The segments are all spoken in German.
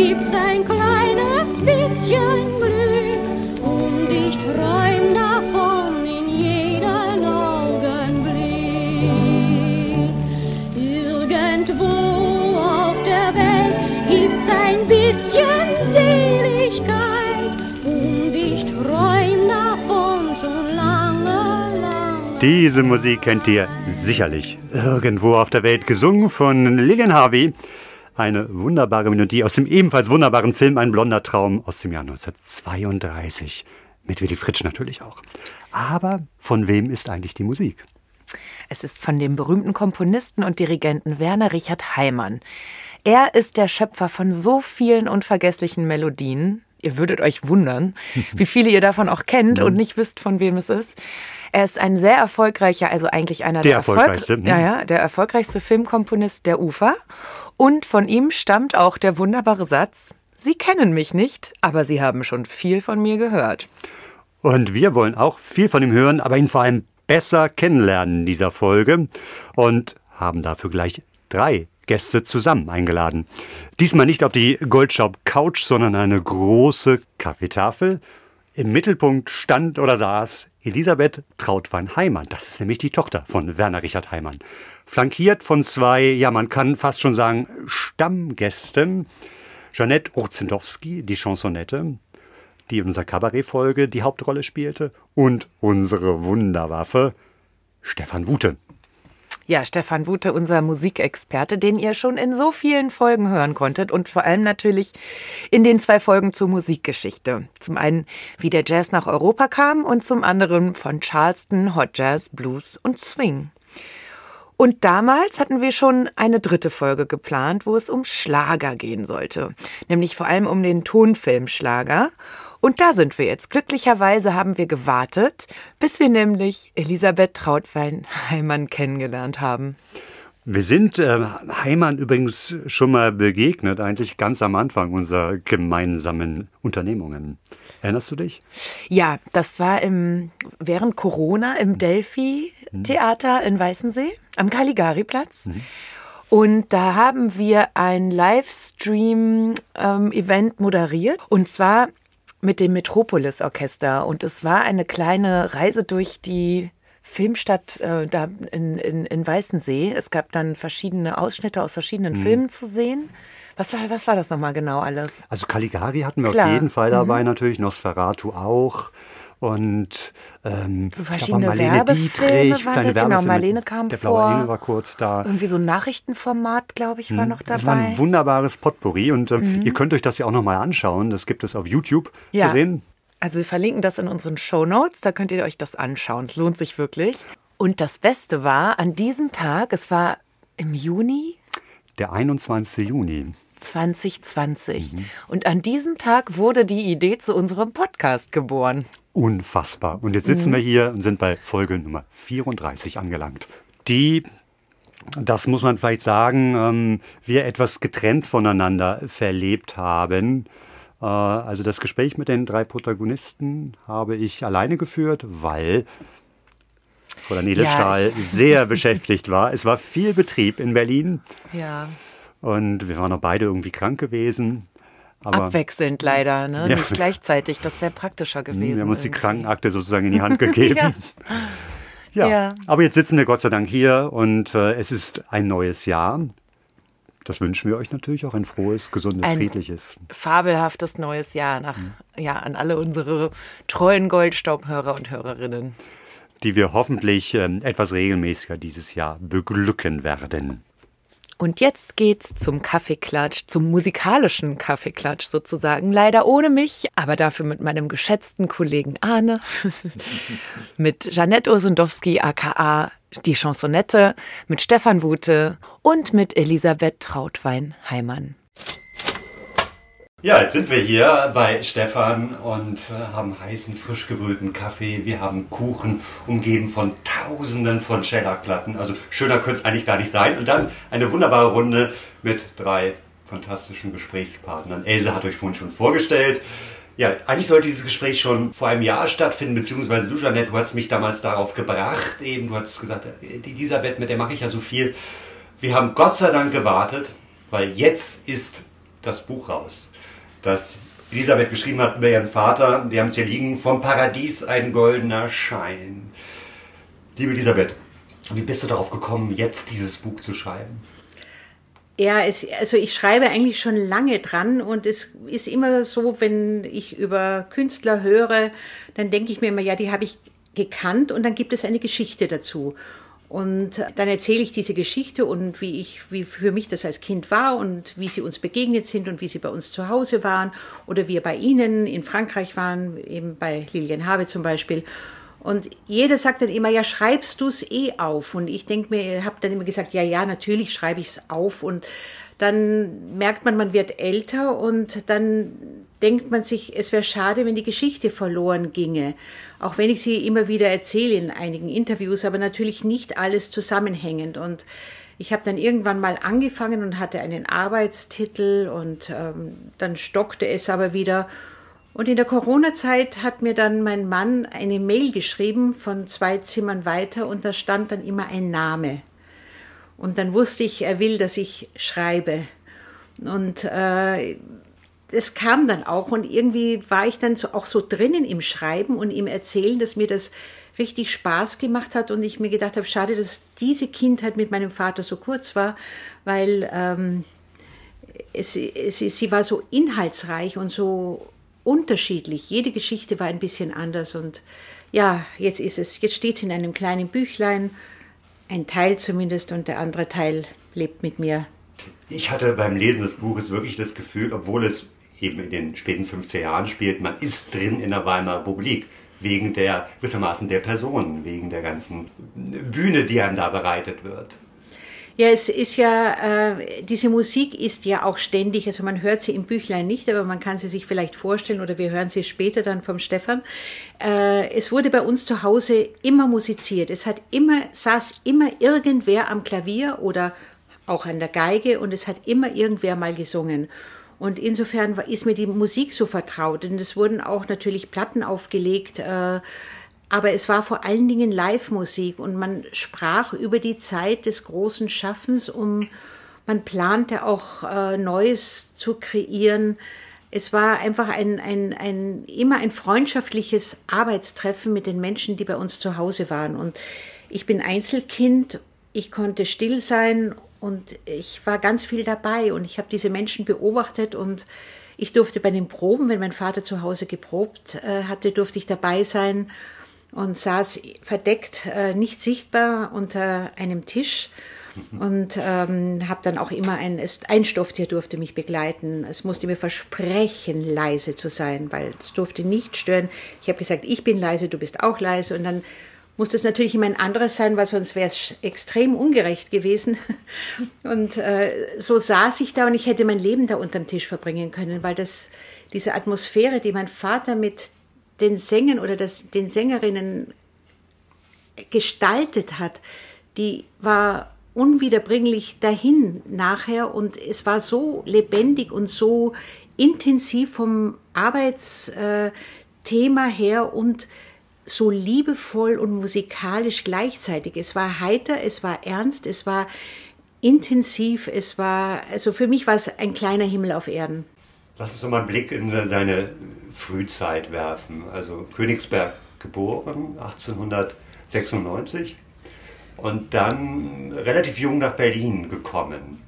gibt's ein kleines bisschen Glück und ich träum davon in jedem Augenblick. Irgendwo auf der Welt gibt's ein bisschen Seligkeit und ich träum davon schon lange, lange. Diese Musik kennt ihr sicherlich irgendwo auf der Welt, gesungen von Lillian Harvey. Eine wunderbare Melodie aus dem ebenfalls wunderbaren Film Ein blonder Traum aus dem Jahr 1932. Mit Willy Fritsch natürlich auch. Aber von wem ist eigentlich die Musik? Es ist von dem berühmten Komponisten und Dirigenten Werner Richard Heimann. Er ist der Schöpfer von so vielen unvergesslichen Melodien. Ihr würdet euch wundern, wie viele ihr davon auch kennt und nicht wisst, von wem es ist. Er ist ein sehr erfolgreicher, also eigentlich einer Der der, Erfolg- erfolgreichste, hm. ja, ja, der erfolgreichste Filmkomponist der Ufer. Und von ihm stammt auch der wunderbare Satz: Sie kennen mich nicht, aber Sie haben schon viel von mir gehört. Und wir wollen auch viel von ihm hören, aber ihn vor allem besser kennenlernen in dieser Folge und haben dafür gleich drei Gäste zusammen eingeladen. Diesmal nicht auf die Goldstaub Couch, sondern eine große Kaffeetafel. Im Mittelpunkt stand oder saß Elisabeth Trautwein-Heimann. Das ist nämlich die Tochter von Werner Richard Heimann. Flankiert von zwei, ja, man kann fast schon sagen, Stammgästen. Jeanette Urzendowski, die Chansonette, die in unserer Kabarettfolge die Hauptrolle spielte, und unsere Wunderwaffe Stefan Wute. Ja, Stefan Wute, unser Musikexperte, den ihr schon in so vielen Folgen hören konntet und vor allem natürlich in den zwei Folgen zur Musikgeschichte. Zum einen, wie der Jazz nach Europa kam und zum anderen von Charleston, Hot Jazz, Blues und Swing. Und damals hatten wir schon eine dritte Folge geplant, wo es um Schlager gehen sollte. Nämlich vor allem um den Tonfilmschlager. Und da sind wir jetzt. Glücklicherweise haben wir gewartet, bis wir nämlich Elisabeth Trautwein-Heimann kennengelernt haben. Wir sind äh, Heimann übrigens schon mal begegnet, eigentlich ganz am Anfang unserer gemeinsamen Unternehmungen. Erinnerst du dich? Ja, das war im, während Corona im Delphi-Theater in Weißensee am Caligari-Platz. Und da haben wir ein Livestream-Event moderiert. Und zwar mit dem Metropolis-Orchester. Und es war eine kleine Reise durch die Filmstadt äh, da in, in, in Weißensee. Es gab dann verschiedene Ausschnitte aus verschiedenen Filmen zu sehen. Was war, was war das nochmal genau alles? Also Caligari hatten wir Klar. auf jeden Fall dabei natürlich, Nosferatu auch. Und ähm, So verschiedene Marlene Werbefilme Dietrich, waren kleine da, genau. Marlene kam Der vor. blaue Engel war kurz da. Irgendwie so ein Nachrichtenformat, glaube ich, war noch Das war ein dabei. Mhm. wunderbares Potpourri und ähm, ihr könnt euch das ja auch nochmal anschauen. Das gibt es auf YouTube Ja. zu sehen. Also wir verlinken das in unseren Show Notes, da könnt ihr euch das anschauen. Es lohnt sich wirklich. Und das Beste war, an diesem Tag, es war im Juni Der 21. Juni. 2020. Mhm. Und an diesem Tag wurde die Idee zu unserem Podcast geboren. Unfassbar. Und jetzt sitzen wir hier und sind bei Folge Nummer 34 angelangt. Die, das muss man vielleicht sagen, ähm, wir etwas getrennt voneinander verlebt haben. Äh, also das Gespräch mit den drei Protagonisten habe ich alleine geführt, weil Fräulein Edelstahl sehr beschäftigt war. Es war viel Betrieb in Berlin Ja. und wir waren auch beide irgendwie krank gewesen. Aber Abwechselnd leider, ne? Ja. Nicht gleichzeitig. Das wäre praktischer gewesen. wir haben uns die. Krankenakte sozusagen in die Hand gegeben. Ja. Ja, Ja. aber jetzt sitzen wir Gott sei Dank hier und äh, es ist ein neues Jahr. Das wünschen wir euch natürlich auch ein frohes, gesundes, Ein- friedliches. Fabelhaftes neues Jahr nach, Mhm. ja, an alle unsere treuen Goldstaubhörer und Hörerinnen. die wir hoffentlich ähm, etwas regelmäßiger dieses Jahr beglücken werden. Und jetzt geht's zum Kaffeeklatsch, zum musikalischen Kaffeeklatsch sozusagen. Leider ohne mich, aber dafür mit meinem geschätzten Kollegen Arne, mit Janette Osendowski aka die Chansonette mit Stefan Wute und mit Elisabeth Trautwein-Heimann. Ja, jetzt sind wir hier bei Stefan und äh, haben heißen, frisch gebrühten Kaffee. Wir haben Kuchen, umgeben von Tausenden von Schellackplatten. Also schöner könnte es eigentlich gar nicht sein. Und dann eine wunderbare Runde mit drei fantastischen Gesprächspartnern. Else hat euch vorhin schon vorgestellt. Ja, eigentlich sollte dieses Gespräch schon vor einem Jahr stattfinden, beziehungsweise du, Jeanette, du hast mich damals darauf gebracht, eben, du hast gesagt, die Elisabeth, mit der mache ich ja so viel. Wir haben Gott sei Dank gewartet, weil jetzt ist das Buch raus, das Elisabeth geschrieben hat über ihren Vater. Wir haben es hier liegen, vom Paradies ein goldener Schein. Liebe Elisabeth, wie bist du darauf gekommen, jetzt dieses Buch zu schreiben? Ja, es, also ich schreibe eigentlich schon lange dran und es ist immer so, wenn ich über Künstler höre, dann denke ich mir immer, ja, die habe ich gekannt und dann gibt es eine Geschichte dazu. Und dann erzähle ich diese Geschichte und wie ich, wie für mich das als Kind war und wie sie uns begegnet sind und wie sie bei uns zu Hause waren oder wir bei ihnen in Frankreich waren, eben bei Lilian Habe zum Beispiel. Und jeder sagt dann immer, ja, schreibst du es eh auf? Und ich denke mir, habe dann immer gesagt, ja, ja, natürlich schreibe ich es auf. Und dann merkt man, man wird älter und dann denkt man sich, es wäre schade, wenn die Geschichte verloren ginge. Auch wenn ich sie immer wieder erzähle in einigen Interviews, aber natürlich nicht alles zusammenhängend. Und ich habe dann irgendwann mal angefangen und hatte einen Arbeitstitel und ähm, dann stockte es aber wieder. Und in der Corona-Zeit hat mir dann mein Mann eine Mail geschrieben von zwei Zimmern weiter und da stand dann immer ein Name. Und dann wusste ich, er will, dass ich schreibe. Und äh, es kam dann auch und irgendwie war ich dann so, auch so drinnen im Schreiben und im Erzählen, dass mir das richtig Spaß gemacht hat und ich mir gedacht habe, schade, dass diese Kindheit mit meinem Vater so kurz war, weil ähm, es, es, sie war so inhaltsreich und so unterschiedlich. Jede Geschichte war ein bisschen anders und ja, jetzt ist es, jetzt steht es in einem kleinen Büchlein, ein Teil zumindest und der andere Teil lebt mit mir. Ich hatte beim Lesen des Buches wirklich das Gefühl, obwohl es eben in den späten 50er Jahren spielt, man ist drin in der Weimarer Republik wegen der gewissermaßen der Personen, wegen der ganzen Bühne, die einem da bereitet wird. Ja, es ist ja, äh, diese Musik ist ja auch ständig, also man hört sie im Büchlein nicht, aber man kann sie sich vielleicht vorstellen oder wir hören sie später dann vom Stefan. Äh, es wurde bei uns zu Hause immer musiziert. Es hat immer, saß immer irgendwer am Klavier oder auch an der Geige und es hat immer irgendwer mal gesungen. Und insofern ist mir die Musik so vertraut. Und es wurden auch natürlich Platten aufgelegt. Äh, aber es war vor allen Dingen Live-Musik und man sprach über die Zeit des großen Schaffens, um man plante auch äh, Neues zu kreieren. Es war einfach ein, ein, ein, immer ein freundschaftliches Arbeitstreffen mit den Menschen, die bei uns zu Hause waren. Und ich bin Einzelkind, ich konnte still sein und ich war ganz viel dabei und ich habe diese Menschen beobachtet und ich durfte bei den Proben, wenn mein Vater zu Hause geprobt äh, hatte, durfte ich dabei sein und saß verdeckt, äh, nicht sichtbar unter einem Tisch und ähm, habe dann auch immer ein, ein Stofftier durfte mich begleiten. Es musste mir versprechen, leise zu sein, weil es durfte nicht stören. Ich habe gesagt, ich bin leise, du bist auch leise und dann muss das natürlich immer ein anderes sein, weil sonst wäre es extrem ungerecht gewesen. Und äh, so saß ich da und ich hätte mein Leben da unterm Tisch verbringen können, weil das diese Atmosphäre, die mein Vater mit den Sängern oder das, den Sängerinnen gestaltet hat, die war unwiederbringlich dahin nachher und es war so lebendig und so intensiv vom Arbeitsthema her und so liebevoll und musikalisch gleichzeitig. Es war heiter, es war ernst, es war intensiv, es war, also für mich war es ein kleiner Himmel auf Erden. Lass uns mal einen Blick in seine Frühzeit werfen. Also Königsberg geboren, 1896 und dann relativ jung nach Berlin gekommen.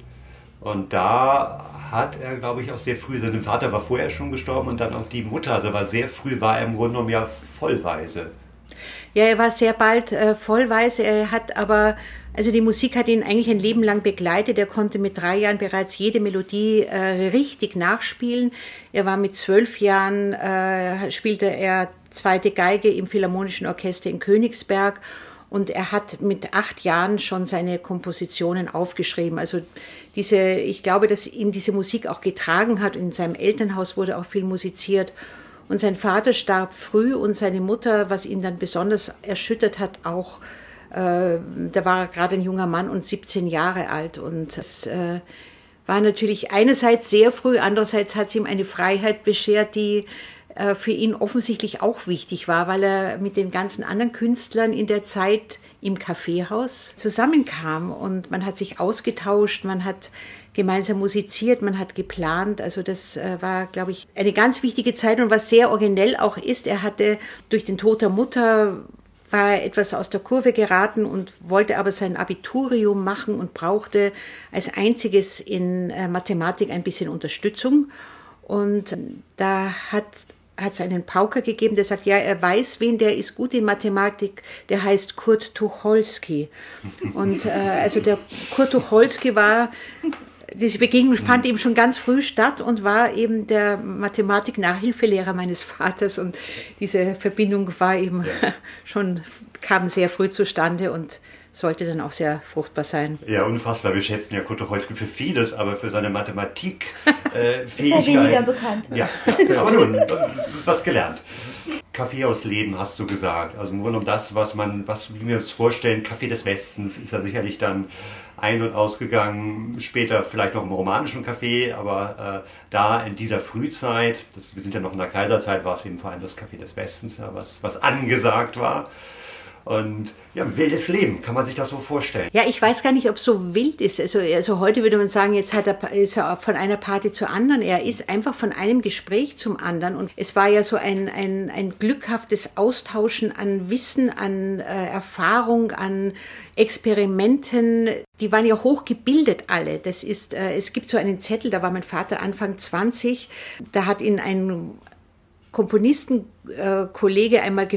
Und da hat er, glaube ich, auch sehr früh, sein Vater war vorher schon gestorben und dann auch die Mutter, also war sehr früh, war er im Grunde genommen ja vollweise. Ja, er war sehr bald äh, vollweise. Er hat aber, also die Musik hat ihn eigentlich ein Leben lang begleitet. Er konnte mit drei Jahren bereits jede Melodie äh, richtig nachspielen. Er war mit zwölf Jahren, äh, spielte er zweite Geige im Philharmonischen Orchester in Königsberg Und er hat mit acht Jahren schon seine Kompositionen aufgeschrieben. Also diese, ich glaube, dass ihm diese Musik auch getragen hat. In seinem Elternhaus wurde auch viel musiziert. Und sein Vater starb früh und seine Mutter, was ihn dann besonders erschüttert hat, auch, äh, da war gerade ein junger Mann und 17 Jahre alt. Und das äh, war natürlich einerseits sehr früh, andererseits hat es ihm eine Freiheit beschert, die für ihn offensichtlich auch wichtig war, weil er mit den ganzen anderen Künstlern in der Zeit im Kaffeehaus zusammenkam und man hat sich ausgetauscht, man hat gemeinsam musiziert, man hat geplant. Also das äh, war, glaube ich, eine ganz wichtige Zeit und was sehr originell auch ist, er hatte durch den Tod der Mutter war etwas aus der Kurve geraten und wollte aber sein Abiturium machen und brauchte als einziges in äh, Mathematik ein bisschen Unterstützung. Und da hat hat es einen Pauker gegeben, der sagt, ja, er weiß wen, der ist gut in Mathematik, der heißt Kurt Tucholsky. Und äh, also der Kurt Tucholsky war, diese Begegnung fand eben schon ganz früh statt und war eben der Mathematik-Nachhilfelehrer meines Vaters und diese Verbindung war eben schon, kam sehr früh zustande und sollte dann auch sehr fruchtbar sein. Ja, unfassbar. Wir schätzen ja Kurt Tucholsky für vieles, aber für seine Mathematik äh, Ist ja weniger bekannt. Ja, ja, aber nun, was gelernt. Kaffeehausleben hast du gesagt. Also im Grunde um das, was man, was wie wir uns vorstellen, Kaffee des Westens ist ja sicherlich dann ein- und ausgegangen, später vielleicht noch im romanischen Café, aber äh, da in dieser Frühzeit, das, wir sind ja noch in der Kaiserzeit, war es eben vor allem das Café des Westens, ja, was, was angesagt war. Und ja, ein wildes Leben, kann man sich das so vorstellen? Ja, ich weiß gar nicht, ob es so wild ist. Also, also heute würde man sagen, jetzt hat er, ist er von einer Party zur anderen. Er ist einfach von einem Gespräch zum anderen. Und es war ja so ein, ein, ein glückhaftes Austauschen an Wissen, an äh, Erfahrung, an Experimenten. Die waren ja hochgebildet alle. Das ist, äh, es gibt so einen Zettel, da war mein Vater Anfang 20. Da hat ihn ein Komponistenkollege äh, einmal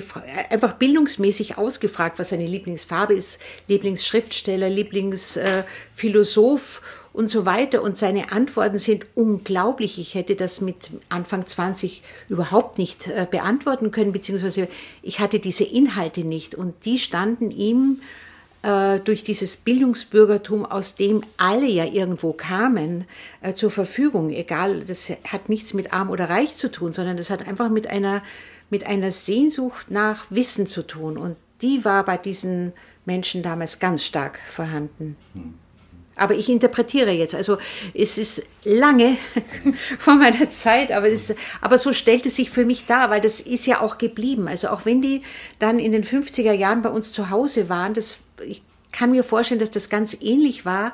einfach bildungsmäßig ausgefragt, was seine Lieblingsfarbe ist, Lieblingsschriftsteller, Lieblingsphilosoph äh, und so weiter. Und seine Antworten sind unglaublich. Ich hätte das mit Anfang 20 überhaupt nicht äh, beantworten können, beziehungsweise ich hatte diese Inhalte nicht. Und die standen ihm äh, durch dieses Bildungsbürgertum, aus dem alle ja irgendwo kamen, äh, zur Verfügung. Egal, das hat nichts mit arm oder reich zu tun, sondern das hat einfach mit einer, mit einer Sehnsucht nach Wissen zu tun. Und die war bei diesen Menschen damals ganz stark vorhanden. Aber ich interpretiere jetzt. Also es ist lange vor meiner Zeit, aber, es, aber so stellt es sich für mich dar, weil das ist ja auch geblieben. Also auch wenn die dann in den 50er Jahren bei uns zu Hause waren, das ich kann mir vorstellen, dass das ganz ähnlich war,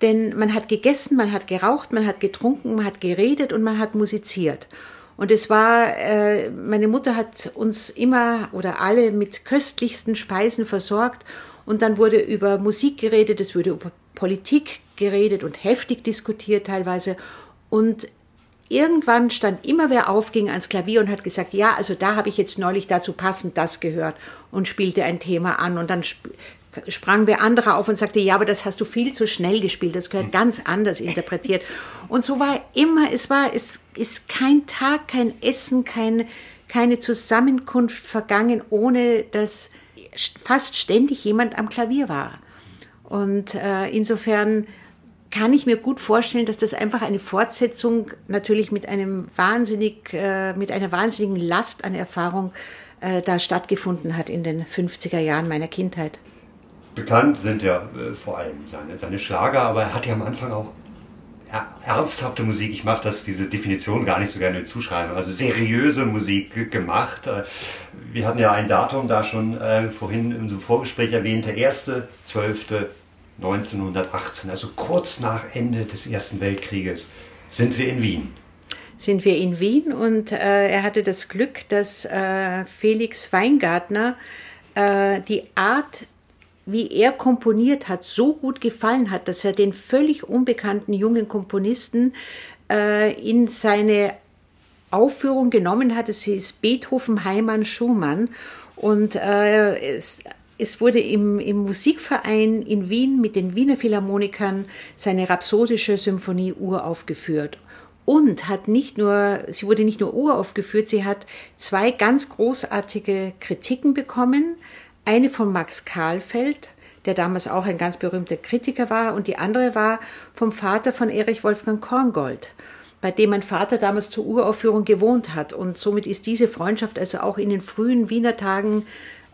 denn man hat gegessen, man hat geraucht, man hat getrunken, man hat geredet und man hat musiziert. Und es war, äh, meine Mutter hat uns immer oder alle mit köstlichsten Speisen versorgt und dann wurde über Musik geredet, es wurde über Politik geredet und heftig diskutiert teilweise. Und irgendwann stand immer wer auf, ging ans Klavier und hat gesagt, ja, also da habe ich jetzt neulich dazu passend das gehört und spielte ein Thema an und dann sprang wer andere auf und sagte, ja, aber das hast du viel zu schnell gespielt, das gehört ganz anders interpretiert. Und so war immer, es war, es ist kein Tag, kein Essen, kein, keine Zusammenkunft vergangen, ohne dass fast ständig jemand am Klavier war. Und äh, insofern kann ich mir gut vorstellen, dass das einfach eine Fortsetzung natürlich mit einem wahnsinnig, äh, mit einer wahnsinnigen Last an Erfahrung äh, da stattgefunden hat in den 50er Jahren meiner Kindheit. Bekannt sind ja äh, vor allem seine, seine Schlager, aber er hat ja am Anfang auch ernsthafte Musik. Ich mache das diese Definition gar nicht so gerne zuschreiben. Also seriöse Musik gemacht. Äh, wir hatten ja ein Datum da schon äh, vorhin im Vorgespräch erwähnt, der 1.12.1918, also kurz nach Ende des Ersten Weltkrieges, sind wir in Wien sind wir in Wien und äh, er hatte das Glück, dass äh, Felix Weingartner äh, die Art wie er komponiert hat, so gut gefallen hat, dass er den völlig unbekannten jungen Komponisten äh, in seine Aufführung genommen hat. Es hieß Beethoven, Heimann, Schumann. Und äh, es, es wurde im, im Musikverein in Wien mit den Wiener Philharmonikern seine rhapsodische Symphonie uraufgeführt. Und hat nicht nur, sie wurde nicht nur uraufgeführt, sie hat zwei ganz großartige Kritiken bekommen Eine von Max Kahlfeld, der damals auch ein ganz berühmter Kritiker war, und die andere war vom Vater von Erich Wolfgang Korngold, bei dem mein Vater damals zur Uraufführung gewohnt hat. Und somit ist diese Freundschaft also auch in den frühen Wiener Tagen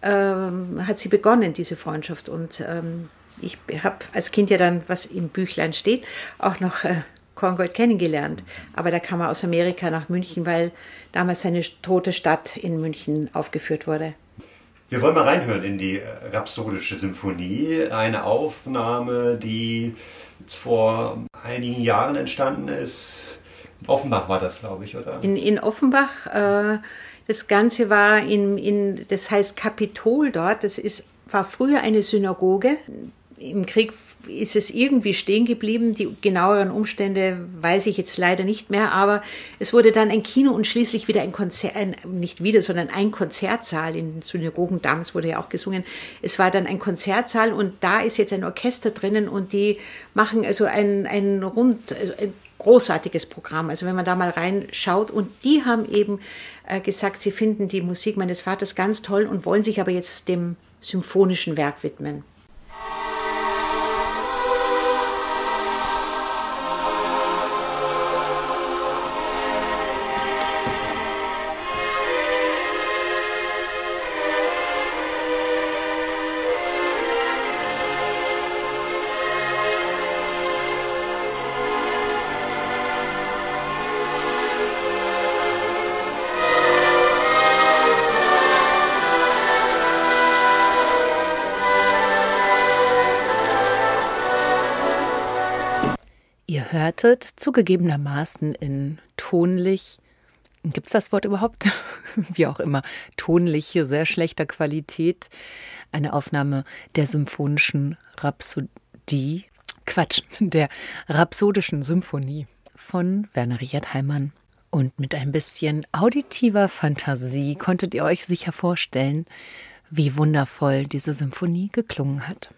ähm, hat sie begonnen, diese Freundschaft. Und ähm, ich habe als Kind ja dann, was im Büchlein steht, auch noch äh, Korngold kennengelernt. Aber da kam er aus Amerika nach München, weil damals seine tote Stadt in München aufgeführt wurde. Wir wollen mal reinhören in die Rhapsodische Symphonie, eine Aufnahme, die vor einigen Jahren entstanden ist. In Offenbach war das, glaube ich, oder? In, in Offenbach. Äh, das Ganze war in, in, das heißt Kapitol dort. Das ist, war früher eine Synagoge. Im Krieg ist es irgendwie stehen geblieben. Die genaueren Umstände weiß ich jetzt leider nicht mehr, aber es wurde dann ein Kino und schließlich wieder ein Konzert, ein, nicht wieder, sondern ein Konzertsaal. In Synagogen damals wurde ja auch gesungen. Es war dann ein Konzertsaal und da ist jetzt ein Orchester drinnen und die machen also ein, ein rund, ein großartiges Programm. Also wenn man da mal reinschaut und die haben eben äh, gesagt, sie finden die Musik meines Vaters ganz toll und wollen sich aber jetzt dem symphonischen Werk widmen. Hörtet, zugegebenermaßen in tonlich, gibt es das Wort überhaupt? Wie auch immer, tonliche, sehr schlechter Qualität, eine Aufnahme der symphonischen Rhapsodie, Quatsch, der Rhapsodischen Symphonie von Werner Richard Heimann. Und mit ein bisschen auditiver Fantasie konntet ihr euch sicher vorstellen, wie wundervoll diese Symphonie geklungen hat.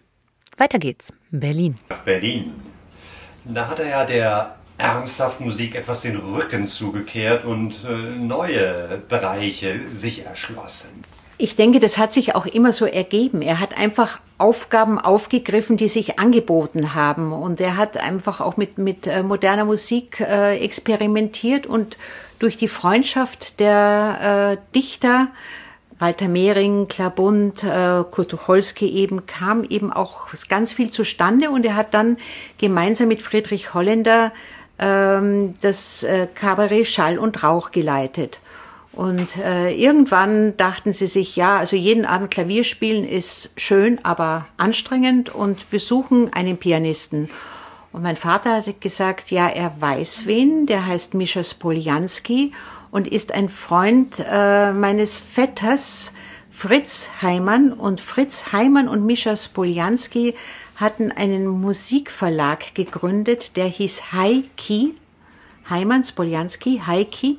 Weiter geht's. Berlin. Berlin. Da hat er ja der ernsthaft Musik etwas den Rücken zugekehrt und äh, neue Bereiche sich erschlossen. Ich denke, das hat sich auch immer so ergeben. Er hat einfach Aufgaben aufgegriffen, die sich angeboten haben. Und er hat einfach auch mit, mit äh, moderner Musik äh, experimentiert und durch die Freundschaft der Dichter Walter Mehring, Klabund, äh, Kurt Tucholsky eben, kam eben auch ganz viel zustande und er hat dann gemeinsam mit Friedrich Holländer ähm, das äh, Kabarett Schall und Rauch geleitet. Und äh, irgendwann dachten sie sich, ja, also jeden Abend Klavier spielen ist schön, aber anstrengend und wir suchen einen Pianisten. Und mein Vater hat gesagt, ja, er weiß wen, der heißt Mischa Spoljanski und ist ein Freund äh, meines Vetters Fritz Heimann. Und Fritz Heimann und Mischa Spoljanski hatten einen Musikverlag gegründet, der hieß Haiki. Heimann, Spoljanski, Haiki.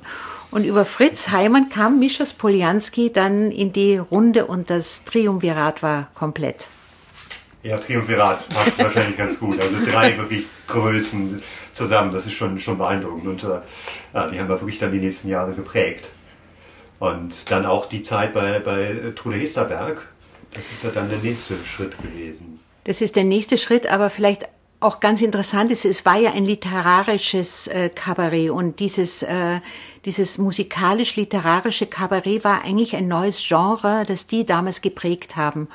Und über Fritz Heimann kam Mischa Spoljanski dann in die Runde und das Triumvirat war komplett. Ja, Triumvirat passt wahrscheinlich ganz gut. Also drei wirklich Größen zusammen, das ist schon, schon beeindruckend. Und äh, ja, die haben wir wirklich dann die nächsten Jahre geprägt. Und dann auch die Zeit bei, bei Trude Hesterberg, das ist ja dann der nächste Schritt gewesen. Das ist der nächste Schritt, aber vielleicht auch ganz interessant ist, es war ja ein literarisches äh, Kabarett und dieses, äh, dieses musikalisch-literarische Kabarett war eigentlich ein neues Genre, das die damals geprägt haben.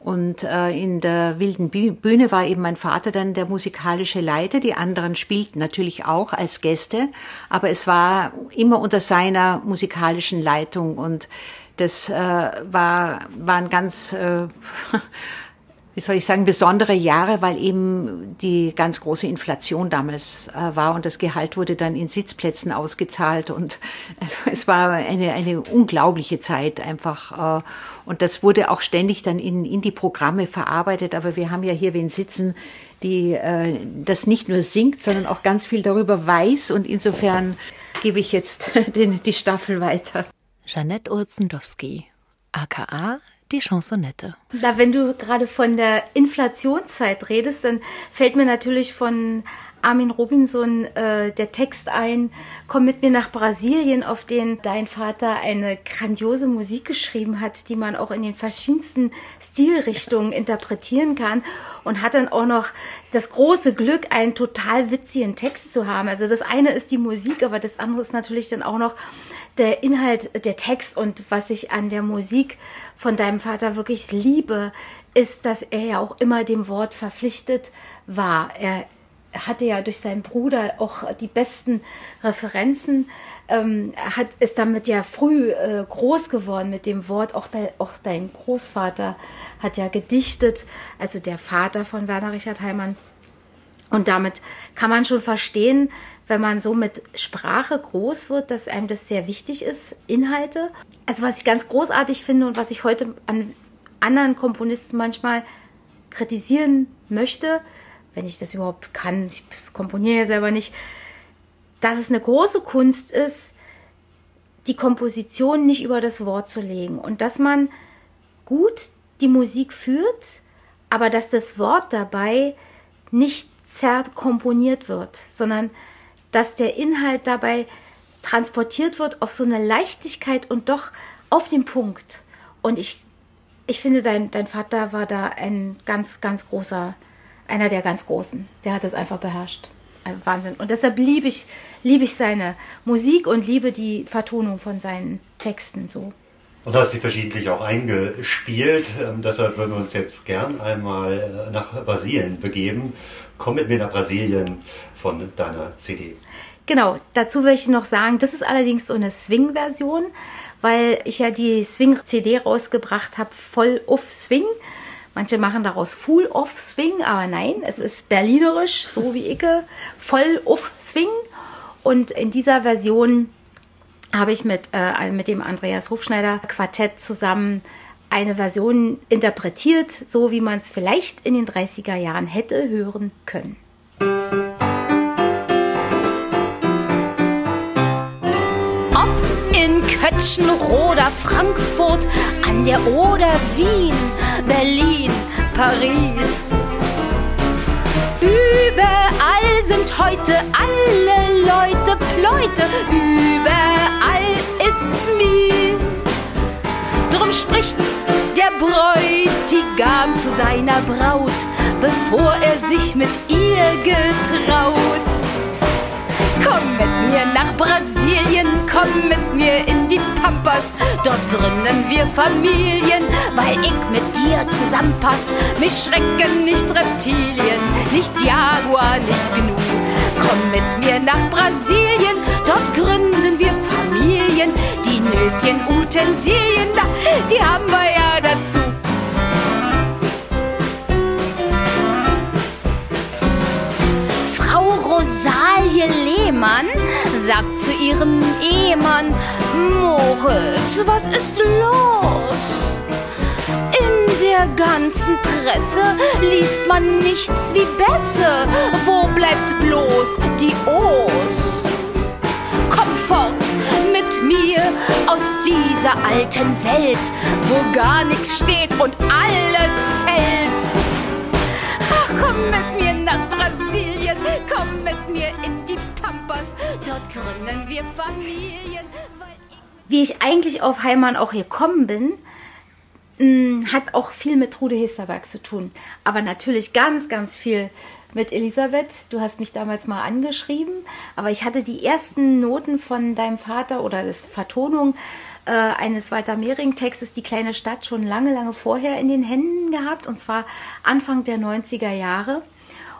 Und äh, in der wilden Bühne war eben mein Vater dann der musikalische Leiter. Die anderen spielten natürlich auch als Gäste, aber es war immer unter seiner musikalischen Leitung und das äh, war, waren ganz äh, wie soll ich sagen, besondere Jahre, weil eben die ganz große Inflation damals äh, war und das Gehalt wurde dann in Sitzplätzen ausgezahlt und also es war eine, eine unglaubliche Zeit einfach. Äh, und das wurde auch ständig dann in, in die Programme verarbeitet. Aber wir haben ja hier wen sitzen, die äh, das nicht nur singt, sondern auch ganz viel darüber weiß und insofern gebe ich jetzt den, die Staffel weiter. Janette Urzendowski, aka die Chansonette. Na, wenn du gerade von der Inflationszeit redest, dann fällt mir natürlich von Armin Robinson äh, der Text ein, Komm mit mir nach Brasilien, auf den dein Vater eine grandiose Musik geschrieben hat, die man auch in den verschiedensten Stilrichtungen interpretieren kann und hat dann auch noch das große Glück, einen total witzigen Text zu haben. Also das eine ist die Musik, aber das andere ist natürlich dann auch noch der Inhalt, der Text und was ich an der Musik von deinem Vater wirklich liebe, ist, dass er ja auch immer dem Wort verpflichtet war. Er hatte ja durch seinen Bruder auch die besten Referenzen, ähm, hat, ist damit ja früh äh, groß geworden mit dem Wort. Auch, de, auch dein Großvater hat ja gedichtet, also der Vater von Werner Richard Heimann. Und damit kann man schon verstehen, wenn man so mit Sprache groß wird, dass einem das sehr wichtig ist, Inhalte. Also was ich ganz großartig finde und was ich heute an anderen Komponisten manchmal kritisieren möchte, wenn ich das überhaupt kann, ich komponiere ja selber nicht, dass es eine große Kunst ist, die Komposition nicht über das Wort zu legen. Und dass man gut die Musik führt, aber dass das Wort dabei nicht zerkomponiert wird, sondern dass der Inhalt dabei transportiert wird auf so eine Leichtigkeit und doch auf den Punkt. Und ich, ich finde, dein, dein Vater war da ein ganz, ganz großer einer der ganz Großen. Der hat das einfach beherrscht. Ein Wahnsinn. Und deshalb liebe ich, liebe ich seine Musik und liebe die Vertonung von seinen Texten so. Und hast sie verschiedentlich auch eingespielt. Ähm, deshalb würden wir uns jetzt gern einmal äh, nach Brasilien begeben. Komm mit mir nach Brasilien von deiner CD. Genau, dazu will ich noch sagen, das ist allerdings so eine Swing-Version, weil ich ja die Swing-CD rausgebracht habe, voll auf Swing. Manche machen daraus Full Off Swing, aber nein, es ist berlinerisch, so wie ich, voll Off Swing. Und in dieser Version habe ich mit, äh, mit dem Andreas Hofschneider Quartett zusammen eine Version interpretiert, so wie man es vielleicht in den 30er Jahren hätte hören können. Kötschenroda, Frankfurt, an der Oder, Wien, Berlin, Paris. Überall sind heute alle Leute pleute, überall ist's mies. Drum spricht der Bräutigam zu seiner Braut, bevor er sich mit ihr getraut. Komm mit mir nach Brasilien, Gründen wir Familien, weil ich mit dir zusammenpass. Mich schrecken nicht Reptilien, nicht Jaguar, nicht Gnu. Komm mit mir nach Brasilien, dort gründen wir Familien. Die nötigen Utensilien, die haben wir ja dazu. Rosalie Lehmann sagt zu ihrem Ehemann, Moritz, was ist los? In der ganzen Presse liest man nichts wie Bässe. Wo bleibt bloß die Os? Komm fort mit mir aus dieser alten Welt, wo gar nichts steht und alles fällt. Ach, komm mit mir nach Brasilien, komm mit mir in die Pampas, dort gründen wir Familien. Wie ich eigentlich auf Heimann auch gekommen bin, mm, hat auch viel mit Trude Hesterberg zu tun. Aber natürlich ganz, ganz viel mit Elisabeth. Du hast mich damals mal angeschrieben, aber ich hatte die ersten Noten von deinem Vater oder das Vertonung äh, eines Walter Mehring-Textes Die kleine Stadt schon lange, lange vorher in den Händen gehabt, und zwar Anfang der 90er Jahre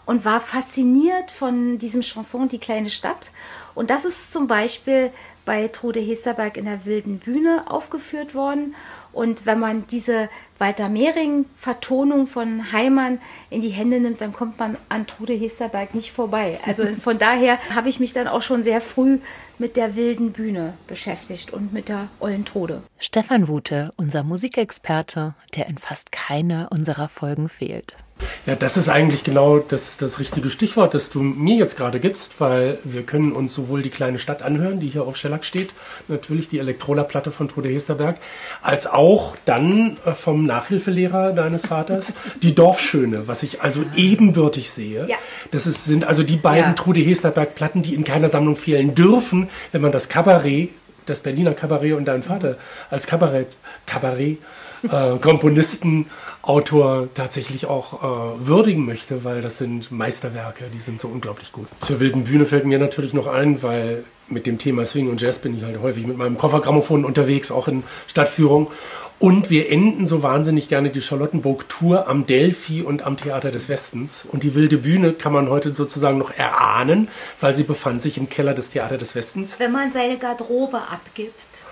und war fasziniert von diesem Chanson Die kleine Stadt. Und das ist zum Beispiel bei Trude Hesterberg in der Wilden Bühne aufgeführt worden. Und wenn man diese Walter Mehring-Vertonung von Heimann in die Hände nimmt, dann kommt man an Trude Hesterberg nicht vorbei. Also von daher habe ich mich dann auch schon sehr früh mit der Wilden Bühne beschäftigt und mit der Ollen Trude. Stefan Wute, unser Musikexperte, der in fast keiner unserer Folgen fehlt. Ja, das ist eigentlich genau das, das richtige Stichwort, das du mir jetzt gerade gibst, weil wir können uns sowohl die kleine Stadt anhören, die hier auf Schellack steht, natürlich die Elektrola-Platte von Trude Hesterberg, als auch dann äh, vom Nachhilfelehrer deines Vaters die Dorfschöne, was ich also ebenbürtig sehe. Ja. Das ist, sind also die beiden Ja. Trude Hesterberg-Platten, die in keiner Sammlung fehlen dürfen, wenn man das Kabarett, das Berliner Kabarett und deinen Vater als Kabarett, Kabarett, äh, Komponisten, Autor tatsächlich auch äh, würdigen möchte, weil das sind Meisterwerke, die sind so unglaublich gut. Zur wilden Bühne fällt mir natürlich noch ein, weil mit dem Thema Swing und Jazz bin ich halt häufig mit meinem Koffergrammophon unterwegs, auch in Stadtführung. Und wir enden so wahnsinnig gerne die Charlottenburg-Tour am Delphi und am Theater des Westens. Und die wilde Bühne kann man heute sozusagen noch erahnen, weil sie befand sich im Keller des Theater des Westens. Wenn man seine Garderobe abgibt.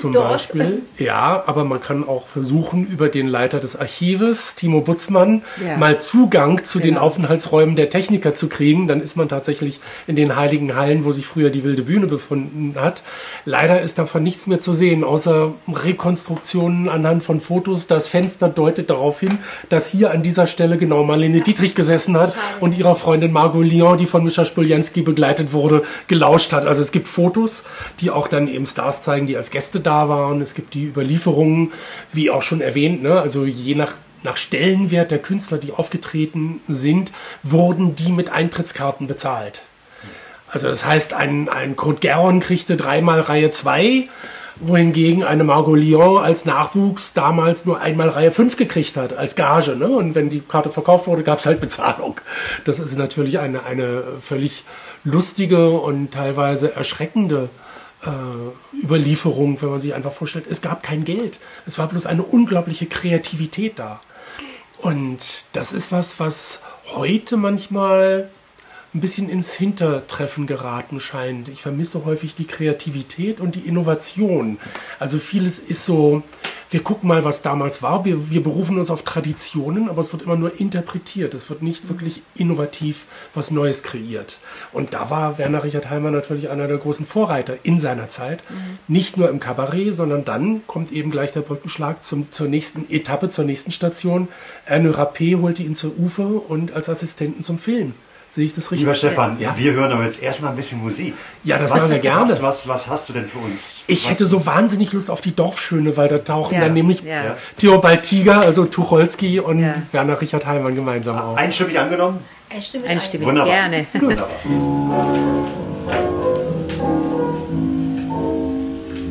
Zum Dort. Beispiel. Ja, aber man kann auch versuchen, über den Leiter des Archives, Timo Butzmann, Ja. mal Zugang zu den Genau. Aufenthaltsräumen der Techniker zu kriegen. Dann ist man tatsächlich in den heiligen Hallen, wo sich früher die wilde Bühne befunden hat. Leider ist davon nichts mehr zu sehen, außer Rekonstruktionen anhand von Fotos. Das Fenster deutet darauf hin, dass hier an dieser Stelle genau Marlene Dietrich gesessen hat und ihrer Freundin Margot Lyon, die von Mischa Spoljanski begleitet wurde, gelauscht hat. Also es gibt Fotos, die auch dann eben Stars zeigen, die als Gäste da waren. Es gibt die Überlieferungen, wie auch schon erwähnt, ne? also je nach nach Stellenwert der Künstler, die aufgetreten sind, wurden die mit Eintrittskarten bezahlt. Also das heißt, ein, ein Kurt Geron kriegte dreimal Reihe 2, wohingegen eine Margot Lyon als Nachwuchs damals nur einmal Reihe 5 gekriegt hat, als Gage. Ne? Und wenn die Karte verkauft wurde, gab es halt Bezahlung. Das ist natürlich eine, eine völlig lustige und teilweise erschreckende Überlieferung, wenn man sich einfach vorstellt, es gab kein Geld. Es war bloß eine unglaubliche Kreativität da. Und das ist was, was heute manchmal ein bisschen ins Hintertreffen geraten scheint. Ich vermisse häufig die Kreativität und die Innovation. Also vieles ist so, wir gucken mal, was damals war. Wir, wir berufen uns auf Traditionen, aber es wird immer nur interpretiert. Es wird nicht wirklich innovativ was Neues kreiert. Und da war Werner Richard Heimer natürlich einer der großen Vorreiter in seiner Zeit. Nicht nur im Kabarett, sondern dann kommt eben gleich der Brückenschlag zum, zur nächsten Etappe, zur nächsten Station. Erne Rappé holte ihn zur Ufer und als Assistenten zum Film. Sehe ich das richtig? Lieber Stefan, Ja. wir hören aber jetzt erstmal ein bisschen Musik. Ja, das was, machen wir gerne. Was, was, was hast du denn für uns? Ich was, hätte so wahnsinnig Lust auf die Dorfschöne, weil da tauchen Ja, dann nämlich ja. Theobald Tiger, also Tucholsky und Ja. Werner Richard Heimann gemeinsam auf. Einstimmig angenommen? Einstimmig. Einstimmig, Wunderbar. gerne. Wunderbar.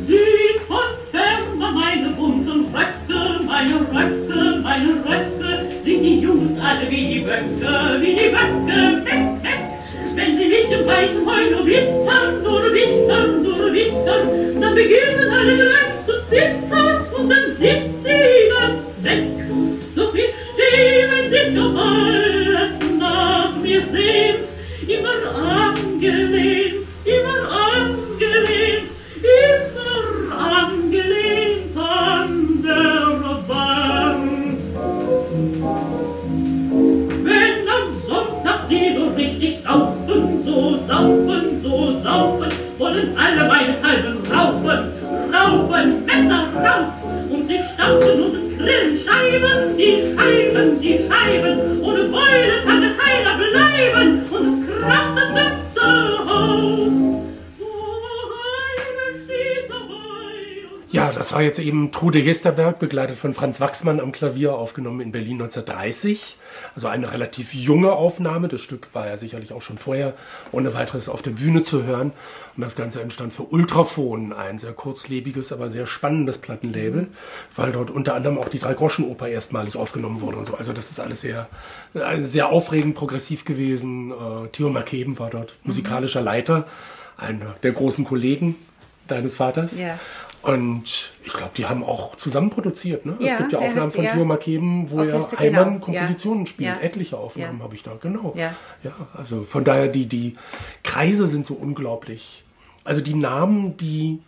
Sieh von ferne meine bunten Röcke, meine Röcke, meine Röcke, die Jungs alle wie die Böcke, wie die Böcke, weg, weg. Wenn sie mich im weißen Heu nur wittern, nur wittern, nur wittern, dann beginnen alle gleich zu zittern und dann Trude Hesterberg, begleitet von Franz Wachsmann am Klavier, aufgenommen in Berlin 1930. Also eine relativ junge Aufnahme. Das Stück war ja sicherlich auch schon vorher ohne weiteres auf der Bühne zu hören. Und das Ganze entstand für Ultrafon, ein sehr kurzlebiges, aber sehr spannendes Plattenlabel, weil dort unter anderem auch die Drei-Groschen-Oper erstmalig aufgenommen wurde und so. Also das ist alles sehr, äh, sehr aufregend, progressiv gewesen. Äh, Theo Markeben war dort musikalischer Leiter, einer der großen Kollegen deines Vaters. Ja. Und ich glaube, die haben auch zusammen produziert. Ne? es Ja, gibt ja Aufnahmen hat- von ja. Theo Makeben, wo Orchester, er genau, Heimann Kompositionen ja. spielt. Etliche Aufnahmen habe ich da, genau. Ja. ja, also von daher, die, die Kreise sind so unglaublich. Also die Namen, die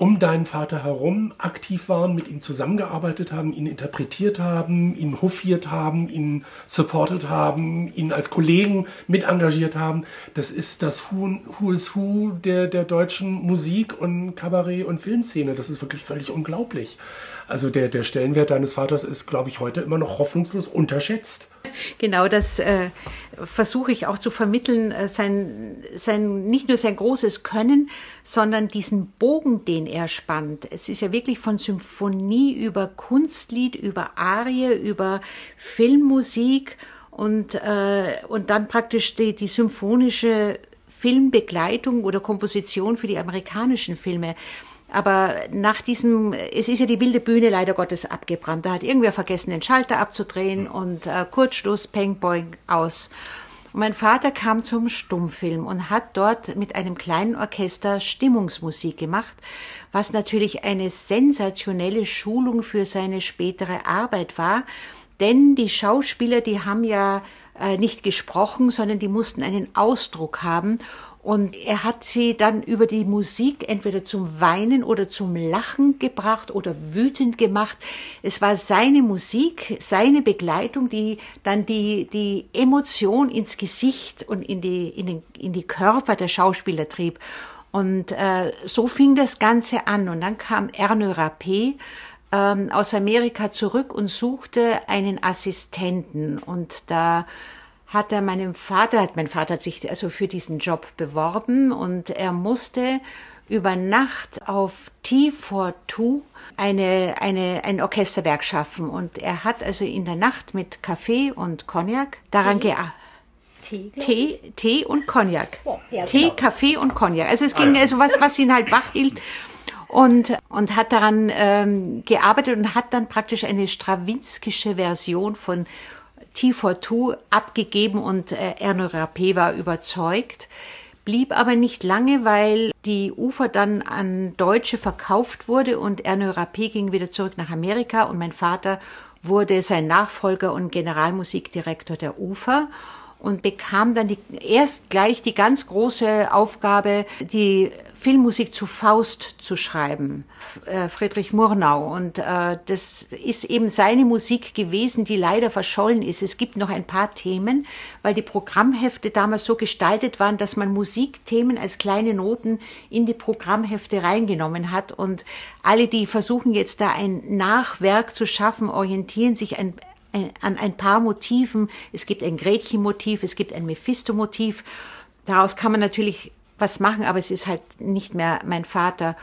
um deinen Vater herum aktiv waren, mit ihm zusammengearbeitet haben, ihn interpretiert haben, ihn hofiert haben, ihn supportet haben, ihn als Kollegen mit engagiert haben. Das ist das Who, who is Who der, der deutschen Musik- und Kabarett- und Filmszene. Das ist wirklich völlig unglaublich. Also der, der Stellenwert deines Vaters ist, glaube ich, heute immer noch hoffnungslos unterschätzt. Genau, das äh, versuche ich auch zu vermitteln, äh, sein, sein, nicht nur sein großes Können, sondern diesen Bogen, den er spannt. Es ist ja wirklich von Symphonie über Kunstlied, über Arie, über Filmmusik und, äh, und dann praktisch die, die symphonische Filmbegleitung oder Komposition für die amerikanischen Filme. Aber nach diesem, es ist ja die wilde Bühne leider Gottes abgebrannt. Da hat irgendwer vergessen, den Schalter abzudrehen und äh, Kurzschluss, Peng, Boing, aus. Und mein Vater kam zum Stummfilm und hat dort mit einem kleinen Orchester Stimmungsmusik gemacht, was natürlich eine sensationelle Schulung für seine spätere Arbeit war. Denn die Schauspieler, die haben ja äh, nicht gesprochen, sondern die mussten einen Ausdruck haben. Und er hat sie dann über die Musik entweder zum Weinen oder zum Lachen gebracht oder wütend gemacht. Es war seine Musik, seine Begleitung, die dann die, die Emotion ins Gesicht und in die, in den, in die Körper der Schauspieler trieb. Und äh, so fing das Ganze an. Und dann kam Erne Rappé ähm, aus Amerika zurück und suchte einen Assistenten. Und da hat er meinem Vater, mein Vater hat sich also für diesen Job beworben und er musste über Nacht auf T42 eine, eine, ein Orchesterwerk schaffen. Und er hat also in der Nacht mit Kaffee und Cognac daran gearbeitet. Tee, Tee, Tee und Cognac. Oh, ja, Tee, genau. Kaffee und Cognac. Also es ging also was, was ihn halt wach hielt. Und, und hat daran ähm, gearbeitet und hat dann praktisch eine stravinskische Version von T42 abgegeben und äh, Erno Rapé war überzeugt, blieb aber nicht lange, weil die Ufer dann an Deutsche verkauft wurde und Erno Rapé ging wieder zurück nach Amerika und mein Vater wurde sein Nachfolger und Generalmusikdirektor der Ufer und bekam dann die, erst gleich die ganz große Aufgabe, die Filmmusik zu Faust zu schreiben, äh, Friedrich Murnau. Und äh, das ist eben seine Musik gewesen, die leider verschollen ist. Es gibt noch ein paar Themen, weil die Programmhefte damals so gestaltet waren, dass man Musikthemen als kleine Noten in die Programmhefte reingenommen hat. Und alle, die versuchen jetzt da ein Nachwerk zu schaffen, orientieren sich ein, an ein paar Motiven. Es gibt ein Gretchen-Motiv, es gibt ein Mephisto-Motiv. Daraus kann man natürlich was machen, aber es ist halt nicht mehr mein Vater.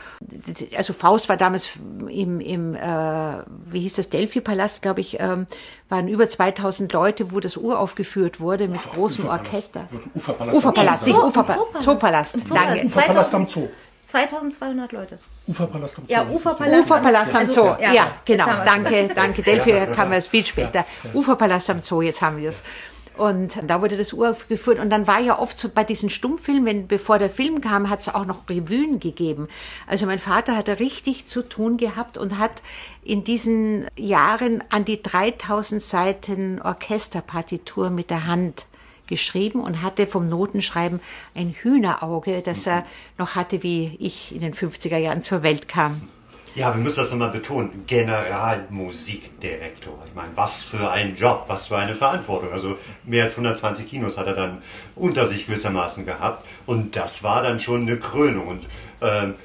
Also Faust war damals im, im äh, wie hieß das, Delphi-Palast, glaube ich, ähm, waren über 2000 Leute, wo das Uraufgeführt wurde mit Ufer, großem Uferpalast. Orchester. Uferpalast. Uferpalast, nicht Uferpalast. Zoopalast. Danke. Uferpalast am Zoo. 2200 Leute. Uferpalast am Zoo. Ja, Uferpalast, Uferpalast am Zoo. Ja, ja genau. Danke, danke. Delphi ja, kam erst viel später. Uferpalast am Zoo, jetzt haben wir es. Und da wurde das uraufgeführt. Und dann war ja oft so bei diesen Stummfilmen, wenn, bevor der Film kam, hat es auch noch Revuen gegeben. Also mein Vater hat da richtig zu tun gehabt und hat in diesen Jahren an die 3000 Seiten Orchesterpartitur mit der Hand geschrieben und hatte vom Notenschreiben ein Hühnerauge, das er noch hatte, wie ich in den 50er Jahren zur Welt kam. Ja, wir müssen das nochmal betonen. Generalmusikdirektor. Ich meine, was für ein Job, was für eine Verantwortung. Also mehr als 120 Kinos hat er dann unter sich gewissermaßen gehabt. Und das war dann schon eine Krönung. Und ähm,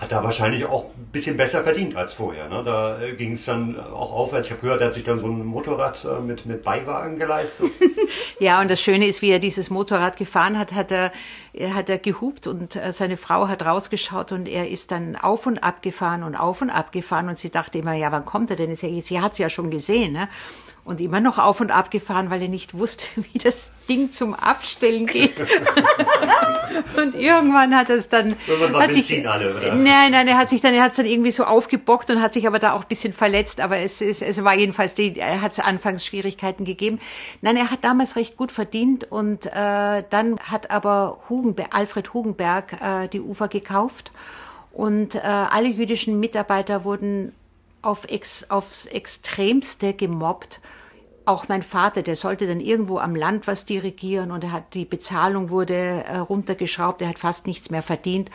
hat er wahrscheinlich auch ein bisschen besser verdient als vorher. Ne? Da äh, ging es dann auch aufwärts. Ich habe gehört, er hat sich dann so ein Motorrad äh, mit, mit Beiwagen geleistet. ja, und das Schöne ist, wie er dieses Motorrad gefahren hat, hat er, er hat er gehupt und äh, seine Frau hat rausgeschaut und er ist dann auf und ab gefahren und auf und ab gefahren und sie dachte immer, ja, wann kommt er denn? Sie hat es ja schon gesehen. Ne? Und immer noch auf und ab gefahren, weil er nicht wusste, wie das Ding zum Abstellen geht. und irgendwann hat es dann hat sich alle, oder? nein, nein, er hat sich dann er hat es dann irgendwie so aufgebockt und hat sich aber da auch ein bisschen verletzt, aber es ist es war jedenfalls die er hat es anfangs Schwierigkeiten gegeben. Nein, er hat damals recht gut verdient und äh, dann hat aber Hugenberg, Alfred Hugenberg äh, die Ufer gekauft und äh, alle jüdischen Mitarbeiter wurden auf ex, aufs Extremste gemobbt. Auch mein Vater, der sollte dann irgendwo am Land was dirigieren und er hat die Bezahlung wurde äh, runtergeschraubt, er hat fast nichts mehr verdient.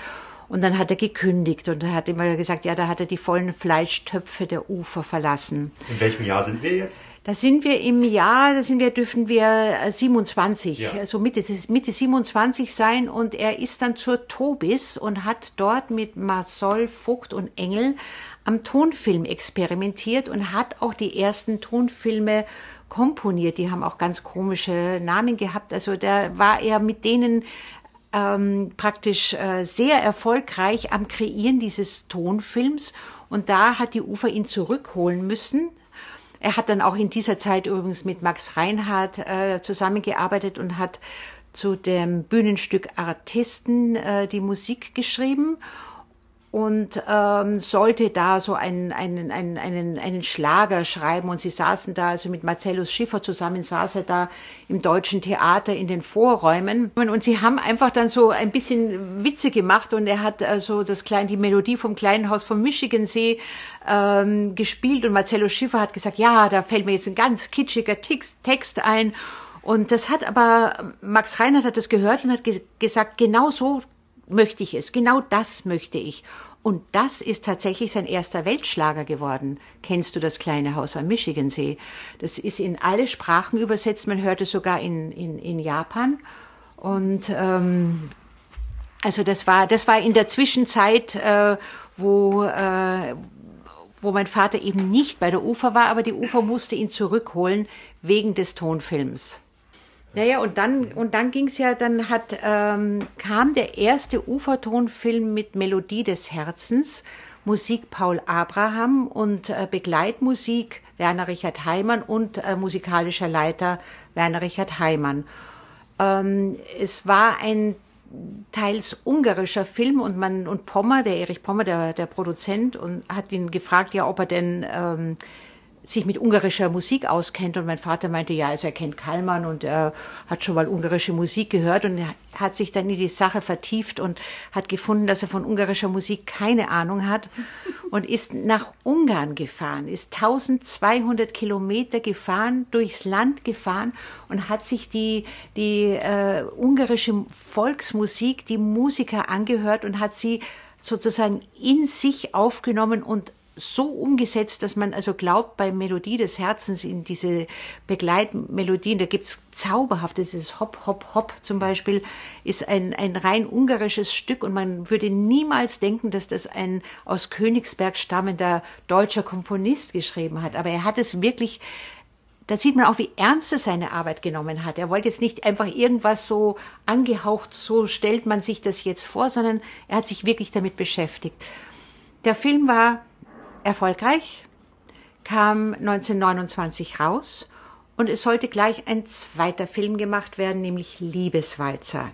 Und dann hat er gekündigt und er hat immer gesagt, ja, da hat er die vollen Fleischtöpfe der Ufer verlassen. In welchem Jahr sind wir jetzt? Da sind wir im Jahr, da sind wir, dürfen wir äh, 27, Ja. also Mitte, Mitte 27 sein und er ist dann zur Tobis und hat dort mit Marcel Vogt und Engel am Tonfilm experimentiert und hat auch die ersten Tonfilme komponiert. Die haben auch ganz komische Namen gehabt. Also da war er mit denen ähm, praktisch äh, sehr erfolgreich am Kreieren dieses Tonfilms. Und da hat die Ufer ihn zurückholen müssen. Er hat dann auch in dieser Zeit übrigens mit Max Reinhardt äh, zusammengearbeitet und hat zu dem Bühnenstück Artisten äh, die Musik geschrieben und ähm, sollte da so einen, einen, einen, einen, einen Schlager schreiben. Und sie saßen da, also mit Marcellus Schiffer zusammen, saß er da im Deutschen Theater in den Vorräumen. Und sie haben einfach dann so ein bisschen Witze gemacht und er hat also das kleine, die Melodie vom kleinen Haus vom Michigansee ähm, gespielt und Marcellus Schiffer hat gesagt, ja, da fällt mir jetzt ein ganz kitschiger Text, Text ein. Und das hat aber, Max Reinhardt hat das gehört und hat ge gesagt, genau so möchte ich es, genau das möchte ich. Und das ist tatsächlich sein erster Weltschlager geworden. Kennst du das kleine Haus am Michigansee? Das ist in alle Sprachen übersetzt, man hört es sogar in, in, in Japan. Und ähm, also das war, das war in der Zwischenzeit, äh, wo, äh, wo mein Vater eben nicht bei der UFA war, aber die UFA musste ihn zurückholen wegen des Tonfilms. Ja, ja, und dann, und dann ging's ja, dann hat, ähm, kam der erste Ufertonfilm mit Melodie des Herzens, Musik Paul Abraham und äh, Begleitmusik Werner Richard Heimann und äh, musikalischer Leiter Werner Richard Heimann. Ähm, es war ein teils ungarischer Film und man und Pommer, der Erich Pommer, der, der Produzent, und hat ihn gefragt, ja, ob er denn ähm, sich mit ungarischer Musik auskennt. Und mein Vater meinte, ja, also er kennt Kallmann und er hat schon mal ungarische Musik gehört und er hat sich dann in die Sache vertieft und hat gefunden, dass er von ungarischer Musik keine Ahnung hat und ist nach Ungarn gefahren, ist 1200 Kilometer gefahren, durchs Land gefahren und hat sich die, die äh, ungarische Volksmusik, die Musiker angehört und hat sie sozusagen in sich aufgenommen und so umgesetzt, dass man also glaubt, bei Melodie des Herzens in diese Begleitmelodien, da gibt's zauberhaft, dieses Hop, Hop, Hop zum Beispiel, ist ein, ein rein ungarisches Stück und man würde niemals denken, dass das ein aus Königsberg stammender deutscher Komponist geschrieben hat. Aber er hat es wirklich da sieht man auch, wie ernst er seine Arbeit genommen hat. Er wollte jetzt nicht einfach irgendwas so angehaucht, so stellt man sich das jetzt vor, sondern er hat sich wirklich damit beschäftigt. Der Film war erfolgreich, kam 1929 raus und es sollte gleich ein zweiter Film gemacht werden, nämlich Liebeswalzer.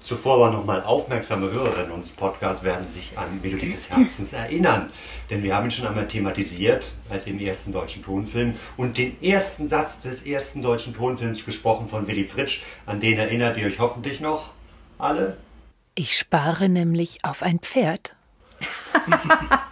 Zuvor aber nochmal aufmerksame Hörerinnen unseres Podcasts werden sich an Melodie des Herzens erinnern. Denn wir haben ihn schon einmal thematisiert als im ersten deutschen Tonfilm und den ersten Satz des ersten deutschen Tonfilms gesprochen von Willy Fritsch. An den erinnert ihr euch hoffentlich noch alle? Ich spare nämlich auf ein Pferd.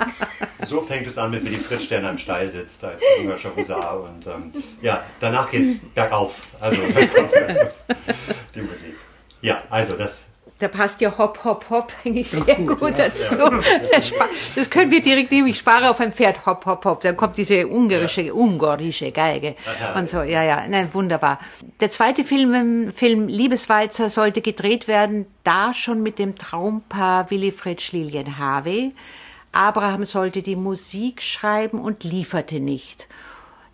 So fängt es an mit Willy Fritsch, der einem Stall sitzt als ungarischer Husar. Und ähm, ja, danach geht's bergauf. Also die Musik. Ja, also das Da passt ja Hopp, Hopp, Hopp eigentlich Ganz sehr gut, gut, ja. dazu. Spa- Das können wir direkt nehmen. Ich spare auf ein Pferd, Hopp, Hopp, Hopp. Dann kommt diese ungarische, ungarische Geige und so. Ja, ja, nein, wunderbar. Der zweite Film, Film Liebeswalzer sollte gedreht werden, da schon mit dem Traumpaar Willy Fritsch Lilien Harvey. Abraham sollte die Musik schreiben und lieferte nicht.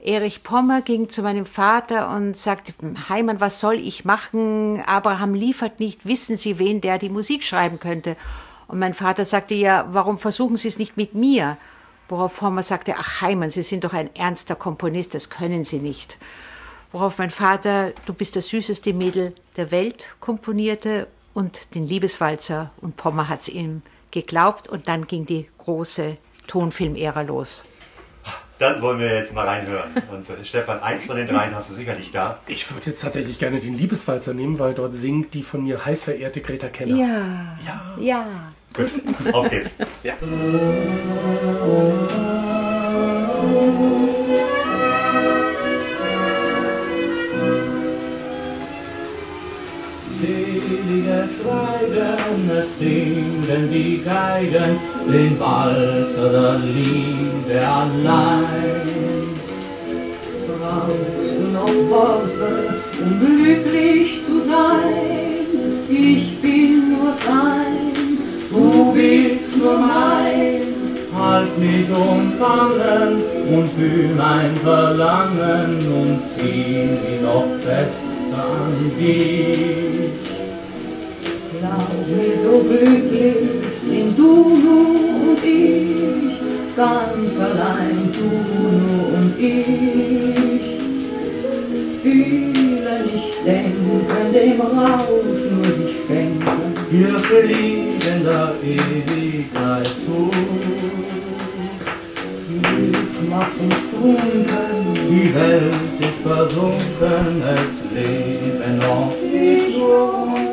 Erich Pommer ging zu meinem Vater und sagte, Heimann, was soll ich machen? Abraham liefert nicht, wissen Sie, wen der die Musik schreiben könnte? Und mein Vater sagte, ja, warum versuchen Sie es nicht mit mir? Worauf Pommer sagte, ach Heimann, Sie sind doch ein ernster Komponist, das können Sie nicht. Worauf mein Vater, du bist das süßeste Mädel der Welt, komponierte und den Liebeswalzer und Pommer hat's ihm geglaubt und dann ging die große Tonfilmära los. Dann wollen wir jetzt mal reinhören. Und äh, Stefan, eins von den dreien hast du sicherlich da. Ich würde jetzt tatsächlich gerne den Liebeswalzer nehmen, weil dort singt die von mir heiß verehrte Greta Kenner. Ja, Ja. ja. Gut, auf geht's. Selige Schweigen, es singen die Geigen, den Walzer der Liebe allein. Frau Worte, um glücklich zu sein. Ich bin nur dein, du bist nur mein. Halt mich umfangen und fühl mein Verlangen und zieh mich noch fester an dich. Mir, so glücklich sind du nur und ich, ganz allein du nur und ich. Fühle nicht denken, dem Rausch nur sich schenken, wir fliegen der Ewigkeit zu. Glück macht uns trunken, die Welt ist versunken, es leben noch die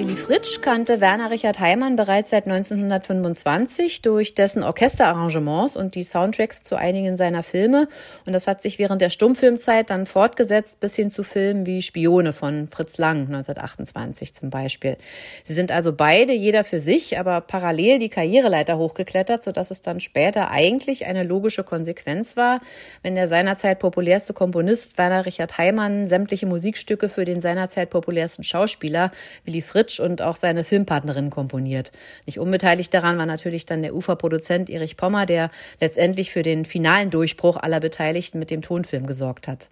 Willy Fritsch kannte Werner Richard Heimann bereits seit 1925 durch dessen Orchesterarrangements und die Soundtracks zu einigen seiner Filme. Und das hat sich während der Stummfilmzeit dann fortgesetzt bis hin zu Filmen wie Spione von Fritz Lang 1928 zum Beispiel. Sie sind also beide, jeder für sich, aber parallel die Karriereleiter hochgeklettert, sodass es dann später eigentlich eine logische Konsequenz war, wenn der seinerzeit populärste Komponist Werner Richard Heimann sämtliche Musikstücke für den seinerzeit populärsten Schauspieler Willy Fritsch und auch seine Filmpartnerin komponiert. Nicht unbeteiligt daran war natürlich dann der Uferproduzent Erich Pommer, der letztendlich für den finalen Durchbruch aller Beteiligten mit dem Tonfilm gesorgt hat.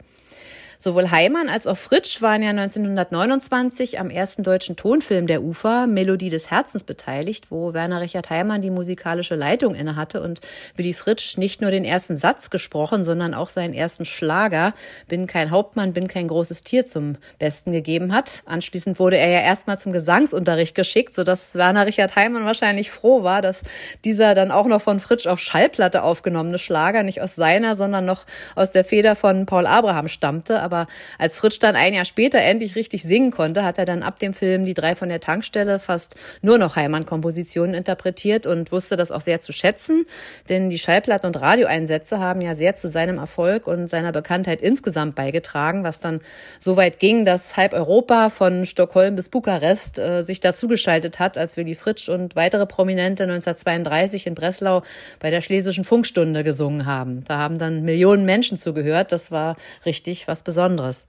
Sowohl Heimann als auch Fritsch waren ja 1929 am ersten deutschen Tonfilm der Ufer, Melodie des Herzens, beteiligt, wo Werner Richard Heimann die musikalische Leitung innehatte und Willy Fritsch nicht nur den ersten Satz gesprochen, sondern auch seinen ersten Schlager, Bin kein Hauptmann, bin kein großes Tier, zum Besten gegeben hat. Anschließend wurde er ja erstmal zum Gesangsunterricht geschickt, sodass Werner Richard Heimann wahrscheinlich froh war, dass dieser dann auch noch von Fritsch auf Schallplatte aufgenommene Schlager nicht aus seiner, sondern noch aus der Feder von Paul Abraham stammte aber als Fritsch dann ein Jahr später endlich richtig singen konnte, hat er dann ab dem Film Die drei von der Tankstelle fast nur noch Heimann-Kompositionen interpretiert und wusste das auch sehr zu schätzen, denn die Schallplatten und Radioeinsätze haben ja sehr zu seinem Erfolg und seiner Bekanntheit insgesamt beigetragen, was dann so weit ging, dass halb Europa von Stockholm bis Bukarest äh, sich dazugeschaltet hat, als Willy Fritsch und weitere Prominente 1932 in Breslau bei der Schlesischen Funkstunde gesungen haben. Da haben dann Millionen Menschen zugehört. Das war richtig was Besonderes. Besonderes.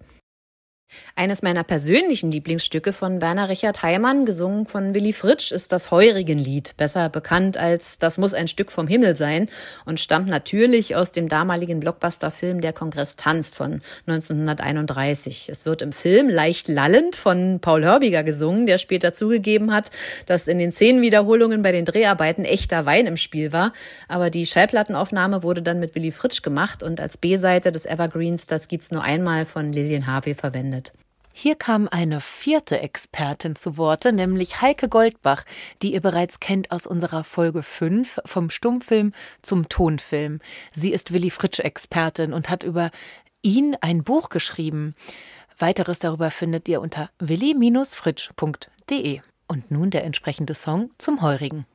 Eines meiner persönlichen Lieblingsstücke von Werner Richard Heimann, gesungen von Willy Fritsch, ist das Heurigenlied, besser bekannt als Das muss ein Stück vom Himmel sein und stammt natürlich aus dem damaligen Blockbuster-Film Der Kongress tanzt von 1931. Es wird im Film leicht lallend von Paul Hörbiger gesungen, der später zugegeben hat, dass in den Szenenwiederholungen bei den Dreharbeiten echter Wein im Spiel war, aber die Schallplattenaufnahme wurde dann mit Willy Fritsch gemacht und als B-Seite des Evergreens Das gibt's nur einmal von Lilian Harvey verwendet. Hier kam eine vierte Expertin zu Worte, nämlich Heike Goldbach, die ihr bereits kennt aus unserer Folge 5 vom Stummfilm zum Tonfilm. Sie ist Willy Fritsch-Expertin und hat über ihn ein Buch geschrieben. Weiteres darüber findet ihr unter willi-fritsch.de. Und nun der entsprechende Song zum Heurigen.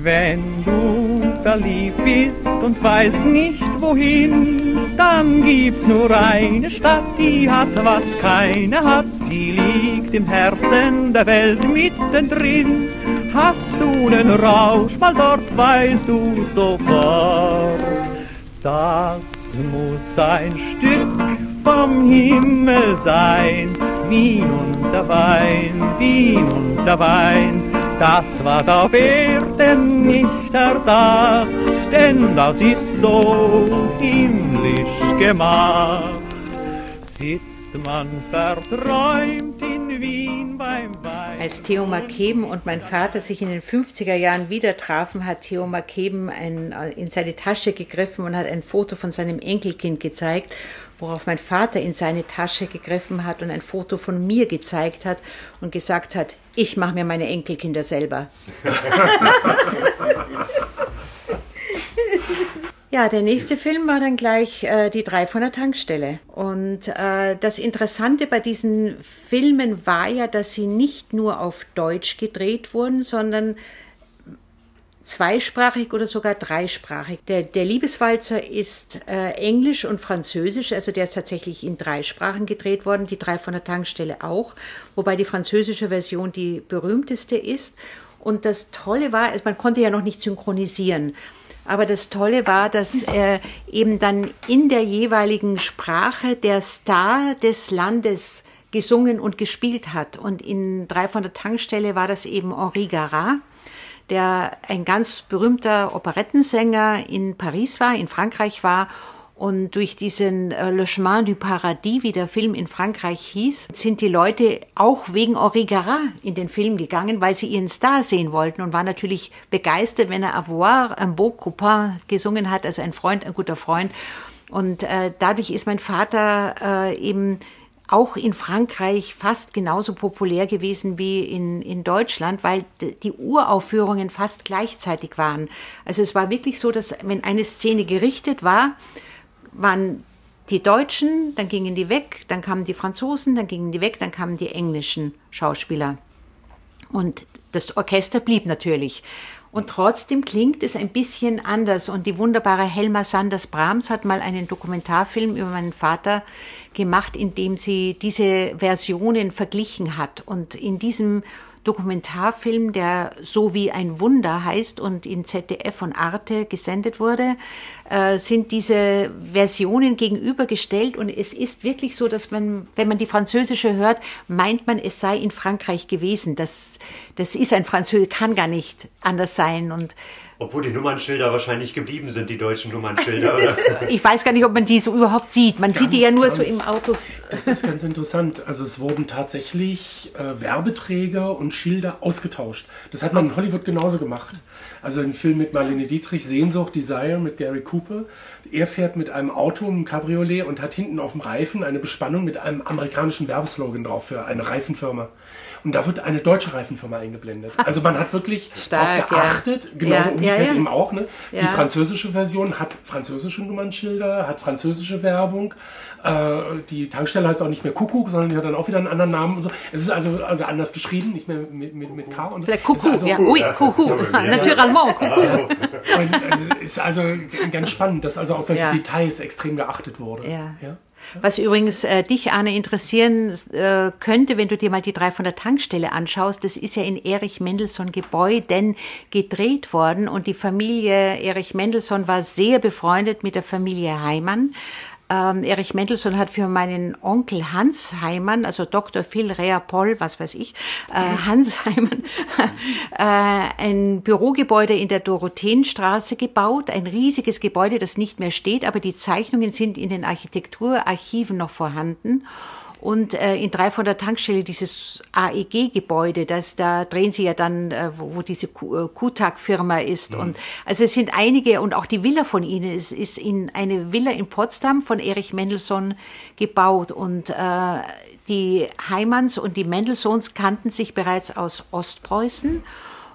Wenn du verliebt bist und weißt nicht wohin, dann gibt's nur eine Stadt, die hat, was keine hat. Sie liegt im Herzen der Welt mittendrin. Hast du den Rausch mal dort, weißt du sofort. Das muss ein Stück vom Himmel sein, Wien und der Wein, Wien und der Wein das war auf Erden nicht erdacht, denn das ist so himmlisch gemacht. Sitzt man verträumt in Wien beim Wein. Als Theo Markeben und mein Vater sich in den 50er Jahren wieder trafen, hat Theo Markeben ein, äh, in seine Tasche gegriffen und hat ein Foto von seinem Enkelkind gezeigt worauf mein Vater in seine Tasche gegriffen hat und ein Foto von mir gezeigt hat und gesagt hat, ich mache mir meine Enkelkinder selber. Ja, der nächste Film war dann gleich äh, Die drei von der Tankstelle. Und äh, das Interessante bei diesen Filmen war ja, dass sie nicht nur auf Deutsch gedreht wurden, sondern zweisprachig oder sogar dreisprachig. Der, der Liebeswalzer ist äh, Englisch und Französisch, also der ist tatsächlich in drei Sprachen gedreht worden, die drei von der Tankstelle auch, wobei die französische Version die berühmteste ist. Und das Tolle war, also man konnte ja noch nicht synchronisieren. Aber das Tolle war, dass er eben dann in der jeweiligen Sprache der Star des Landes gesungen und gespielt hat. Und in Drei von der Tankstelle war das eben Henri Garat, der ein ganz berühmter Operettensänger in Paris war, in Frankreich war und durch diesen äh, Le Chemin du Paradis, wie der Film in Frankreich hieß, sind die Leute auch wegen Henri Garat in den Film gegangen, weil sie ihren Star sehen wollten und waren natürlich begeistert, wenn er Avoir, un beau copain gesungen hat, also ein Freund, ein guter Freund. Und äh, dadurch ist mein Vater äh, eben auch in Frankreich fast genauso populär gewesen wie in, in Deutschland, weil die Uraufführungen fast gleichzeitig waren. Also es war wirklich so, dass wenn eine Szene gerichtet war, waren die Deutschen, dann gingen die weg, dann kamen die Franzosen, dann gingen die weg, dann kamen die englischen Schauspieler. Und das Orchester blieb natürlich. Und trotzdem klingt es ein bisschen anders. Und die wunderbare Helma Sanders Brahms hat mal einen Dokumentarfilm über meinen Vater gemacht, in dem sie diese Versionen verglichen hat. Und in diesem Dokumentarfilm, der so wie ein Wunder heißt und in ZDF und Arte gesendet wurde, äh, sind diese Versionen gegenübergestellt und es ist wirklich so, dass man, wenn man die französische hört, meint man, es sei in Frankreich gewesen. Das, das ist ein Französisch, kann gar nicht anders sein und obwohl die Nummernschilder wahrscheinlich geblieben sind, die deutschen Nummernschilder, oder? ich weiß gar nicht, ob man die so überhaupt sieht. Man ganz, sieht die ja nur so im Autos. Das ist ganz interessant. Also es wurden tatsächlich äh, Werbeträger und Schilder ausgetauscht. Das hat man in Hollywood genauso gemacht. Also ein Film mit Marlene Dietrich, Sehnsucht, Desire mit Gary Cooper. Er fährt mit einem Auto, einem Cabriolet und hat hinten auf dem Reifen eine Bespannung mit einem amerikanischen Werbeslogan drauf für eine Reifenfirma. Und da wird eine deutsche Reifenfirma eingeblendet. Also man hat wirklich Stark, darauf geachtet, ja. genauso ja, umgekehrt ja, eben auch. Ne? Die französische Version hat französische Nummernschilder, hat französische Werbung. Äh, die Tankstelle heißt auch nicht mehr Kuckuck, sondern die hat dann auch wieder einen anderen Namen und so. Es ist also, also anders geschrieben, nicht mehr mit, mit, mit K. Und Vielleicht Kuckuck, also, ja. Oui, Kuckuck. Naturellement, Kuckuck. Es ist also ganz spannend, dass also auf solche Details extrem geachtet wurde. ja? Was übrigens äh, dich, Arne, interessieren äh, könnte, wenn du dir mal die drei von der Tankstelle anschaust, das ist ja in Erich Mendelssohn Gebäuden gedreht worden und die Familie Erich Mendelssohn war sehr befreundet mit der Familie Heimann. Ähm, Erich Mendelssohn hat für meinen Onkel Hans Heimann, also Dr. Phil Rea Poll, was weiß ich, äh, Hans Heimann, äh, ein Bürogebäude in der Dorotheenstraße gebaut, ein riesiges Gebäude, das nicht mehr steht, aber die Zeichnungen sind in den Architekturarchiven noch vorhanden. Und äh, in drei von der Tankstelle dieses AEG-Gebäude, das da drehen sie ja dann, äh, wo, wo diese Kutak-Firma äh, ist. Mhm. Und also es sind einige und auch die Villa von ihnen. Es ist in eine Villa in Potsdam von Erich Mendelssohn gebaut und äh, die Heimanns und die Mendelssohns kannten sich bereits aus Ostpreußen.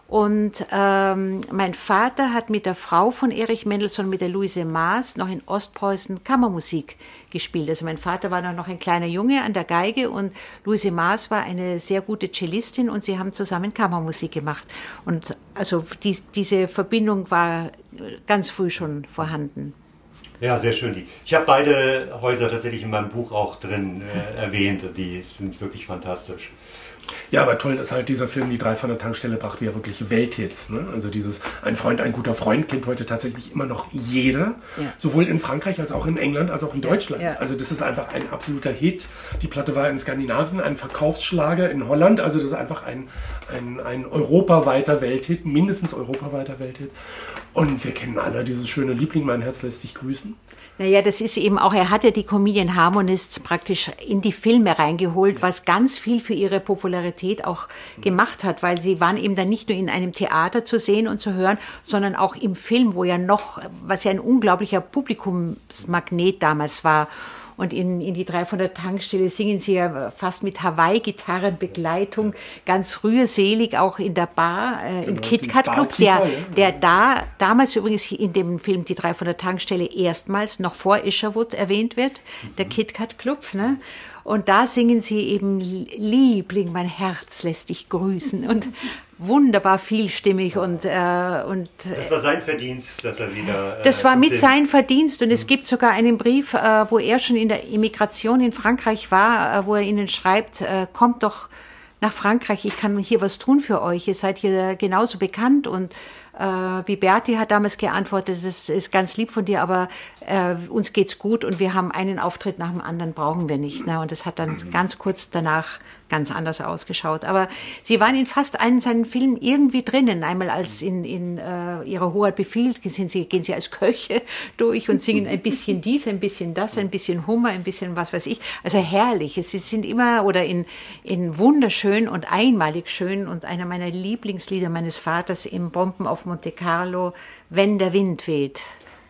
Und ähm, mein Vater hat mit der Frau von Erich Mendelssohn, mit der Luise Maas, noch in Ostpreußen Kammermusik gespielt. Also mein Vater war noch ein kleiner Junge an der Geige und Luise Maas war eine sehr gute Cellistin und sie haben zusammen Kammermusik gemacht. Und also die, diese Verbindung war ganz früh schon vorhanden. Ja, sehr schön. Ich habe beide Häuser tatsächlich in meinem Buch auch drin äh, erwähnt. Die sind wirklich fantastisch. Ja, aber toll ist halt dieser Film, die drei von der Tankstelle brachte ja wirklich Welthits. Ne? Also dieses Ein Freund, ein guter Freund kennt heute tatsächlich immer noch jeder. Ja. Sowohl in Frankreich als auch in England als auch in Deutschland. Ja, ja. Also das ist einfach ein absoluter Hit. Die Platte war in Skandinavien ein Verkaufsschlager in Holland. Also das ist einfach ein, ein, ein europaweiter Welthit, mindestens europaweiter Welthit. Und wir kennen alle dieses schöne Liebling, mein Herz lässt dich grüßen. Naja, das ist eben auch, er hat ja die Comedian Harmonists praktisch in die Filme reingeholt, was ganz viel für ihre Popularität auch gemacht hat, weil sie waren eben dann nicht nur in einem Theater zu sehen und zu hören, sondern auch im Film, wo ja noch, was ja ein unglaublicher Publikumsmagnet damals war. Und in, in die drei von der Tankstelle singen sie ja fast mit Hawaii-Gitarrenbegleitung, ganz rührselig, auch in der Bar, äh, im genau, KitKat Club, der, der da, damals übrigens in dem Film Die drei von der Tankstelle erstmals noch vor Isherwood erwähnt wird, der mhm. KitKat Club, ne? Und da singen sie eben Liebling, mein Herz lässt dich grüßen und wunderbar vielstimmig und äh, und das war sein Verdienst, dass er wieder. Äh, das war mit sein Verdienst und mhm. es gibt sogar einen Brief, äh, wo er schon in der Immigration in Frankreich war, äh, wo er ihnen schreibt, äh, kommt doch nach Frankreich, ich kann hier was tun für euch, ihr seid hier genauso bekannt und äh, Biberti hat damals geantwortet, das ist ganz lieb von dir, aber äh, uns geht's gut und wir haben einen Auftritt nach dem anderen, brauchen wir nicht. Ne? Und das hat dann ganz kurz danach ganz anders ausgeschaut. Aber sie waren in fast allen seinen Filmen irgendwie drinnen. Einmal als in, in uh, ihrer Hoheit befiehlt, sind sie, gehen sie als Köche durch und singen ein bisschen dies, ein bisschen das, ein bisschen Hummer, ein bisschen was weiß ich. Also herrlich. Sie sind immer oder in, in wunderschön und einmalig schön und einer meiner Lieblingslieder meines Vaters im Bomben auf Monte Carlo, Wenn der Wind weht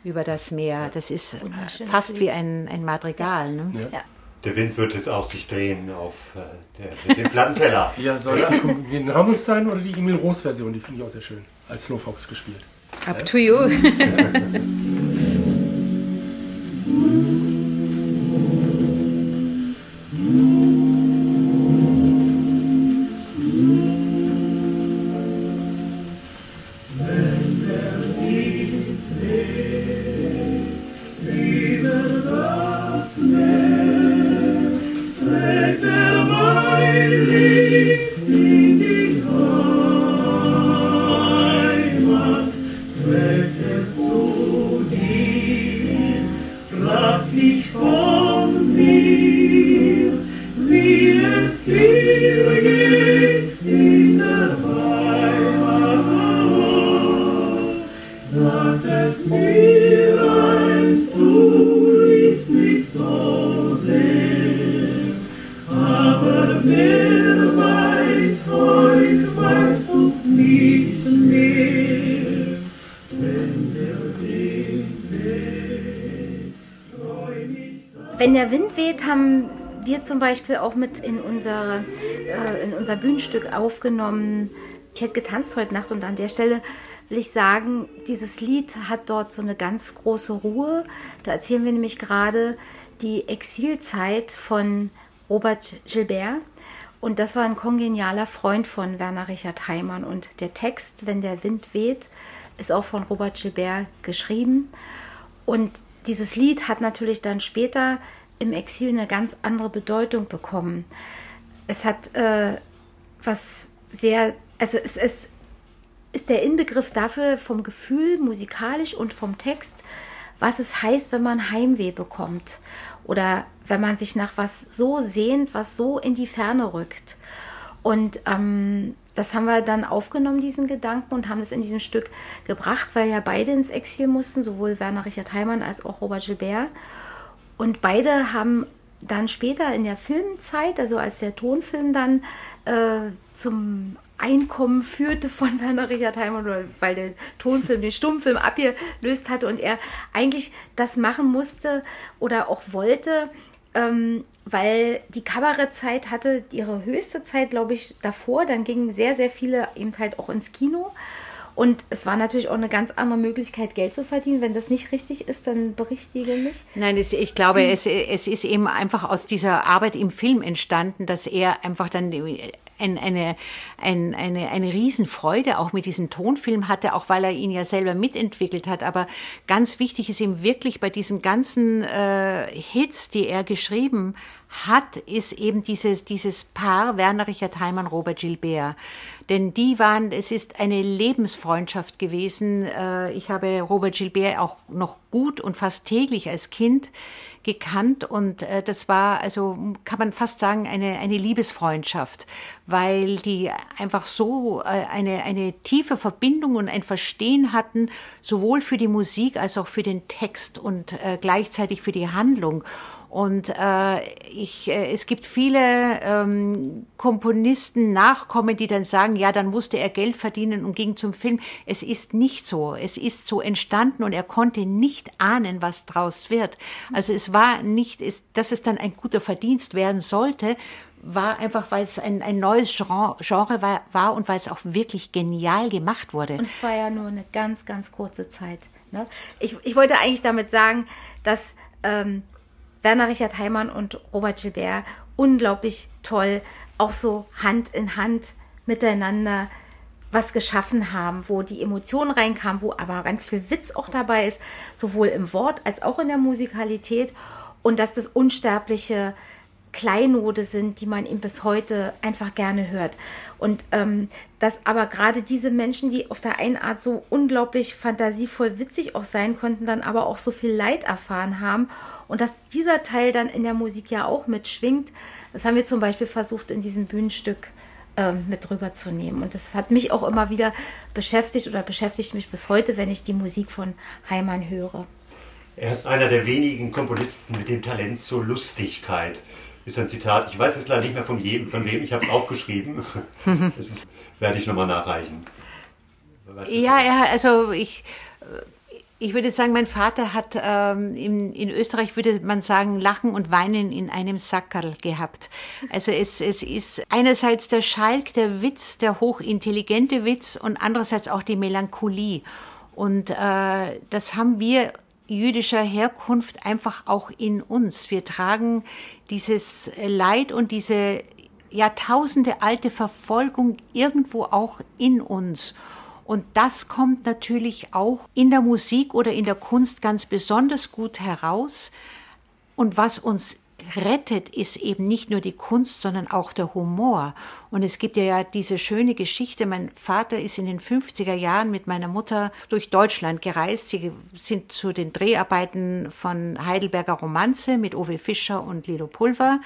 über das Meer. Das ist fast wie ein, ein Madrigal. Ne? Ja. Der Wind wird jetzt auch sich drehen auf äh, den Plattenteller. ja, soll es die, Hamels sein oder die Emil Rose Version? Die finde ich auch sehr schön. Als Snowfox gespielt. Up ja? to you. zum Beispiel auch mit in unser, äh, in unser Bühnenstück aufgenommen. Ich hätte getanzt heute Nacht und an der Stelle will ich sagen, dieses Lied hat dort so eine ganz große Ruhe. Da erzählen wir nämlich gerade die Exilzeit von Robert Gilbert. Und das war ein kongenialer Freund von Werner Richard Heimann. Und der Text, Wenn der Wind weht, ist auch von Robert Gilbert geschrieben. Und dieses Lied hat natürlich dann später im Exil eine ganz andere Bedeutung bekommen. Es hat äh, was sehr, also es, es ist der Inbegriff dafür vom Gefühl musikalisch und vom Text, was es heißt, wenn man Heimweh bekommt oder wenn man sich nach was so sehnt, was so in die Ferne rückt. Und ähm, das haben wir dann aufgenommen, diesen Gedanken, und haben es in diesem Stück gebracht, weil ja beide ins Exil mussten, sowohl Werner Richard Heimann als auch Robert Gilbert. Und beide haben dann später in der Filmzeit, also als der Tonfilm dann äh, zum Einkommen führte von Werner Richard Heimann, weil der Tonfilm den Stummfilm abgelöst hatte und er eigentlich das machen musste oder auch wollte, ähm, weil die Kabarettzeit hatte ihre höchste Zeit, glaube ich, davor. Dann gingen sehr, sehr viele eben halt auch ins Kino. Und es war natürlich auch eine ganz andere Möglichkeit, Geld zu verdienen. Wenn das nicht richtig ist, dann berichtige mich. Nein, es, ich glaube, hm. es, es ist eben einfach aus dieser Arbeit im Film entstanden, dass er einfach dann ein, eine, ein, eine, eine Riesenfreude auch mit diesem Tonfilm hatte, auch weil er ihn ja selber mitentwickelt hat. Aber ganz wichtig ist ihm wirklich bei diesen ganzen äh, Hits, die er geschrieben hat, ist eben dieses, dieses Paar Werner Richard Heimann, Robert Gilbert. Denn die waren, es ist eine Lebensfreundschaft gewesen. Äh, ich habe Robert Gilbert auch noch gut und fast täglich als Kind gekannt und äh, das war also kann man fast sagen eine eine Liebesfreundschaft, weil die einfach so äh, eine eine tiefe Verbindung und ein Verstehen hatten sowohl für die Musik als auch für den Text und gleichzeitig für die Handlung und äh, ich, äh, es gibt viele ähm, Komponisten, Nachkommen, die dann sagen, ja, dann musste er Geld verdienen und ging zum Film. Es ist nicht so. Es ist so entstanden und er konnte nicht ahnen, was draus wird. Also es war nicht, es, dass es dann ein guter Verdienst werden sollte, war einfach, weil es ein, ein neues Genre, Genre war, war und weil es auch wirklich genial gemacht wurde. Und es war ja nur eine ganz, ganz kurze Zeit. Ne? Ich, ich wollte eigentlich damit sagen, dass ähm, Werner Richard Heimann und Robert Gilbert unglaublich toll, auch so Hand in Hand miteinander was geschaffen haben, wo die Emotionen reinkamen, wo aber ganz viel Witz auch dabei ist, sowohl im Wort als auch in der Musikalität. Und dass das Unsterbliche Kleinode sind, die man ihm bis heute einfach gerne hört. Und ähm, dass aber gerade diese Menschen, die auf der einen Art so unglaublich fantasievoll witzig auch sein konnten, dann aber auch so viel Leid erfahren haben und dass dieser Teil dann in der Musik ja auch mitschwingt, das haben wir zum Beispiel versucht in diesem Bühnenstück ähm, mit rüberzunehmen. Und das hat mich auch immer wieder beschäftigt oder beschäftigt mich bis heute, wenn ich die Musik von Heimann höre. Er ist einer der wenigen Komponisten mit dem Talent zur Lustigkeit. Ist ein Zitat. Ich weiß jetzt leider nicht mehr von, jedem, von wem, ich habe es aufgeschrieben. das ist, werde ich nochmal nachreichen. Ja, ja, also ich, ich würde sagen, mein Vater hat ähm, in, in Österreich, würde man sagen, Lachen und Weinen in einem Sackerl gehabt. Also es, es ist einerseits der Schalk, der Witz, der hochintelligente Witz und andererseits auch die Melancholie. Und äh, das haben wir jüdischer Herkunft einfach auch in uns. Wir tragen dieses Leid und diese Jahrtausende alte Verfolgung irgendwo auch in uns. Und das kommt natürlich auch in der Musik oder in der Kunst ganz besonders gut heraus. Und was uns rettet, ist eben nicht nur die Kunst, sondern auch der Humor. Und es gibt ja diese schöne Geschichte. Mein Vater ist in den 50er Jahren mit meiner Mutter durch Deutschland gereist. Sie sind zu den Dreharbeiten von Heidelberger Romanze mit Owe Fischer und Lilo Pulver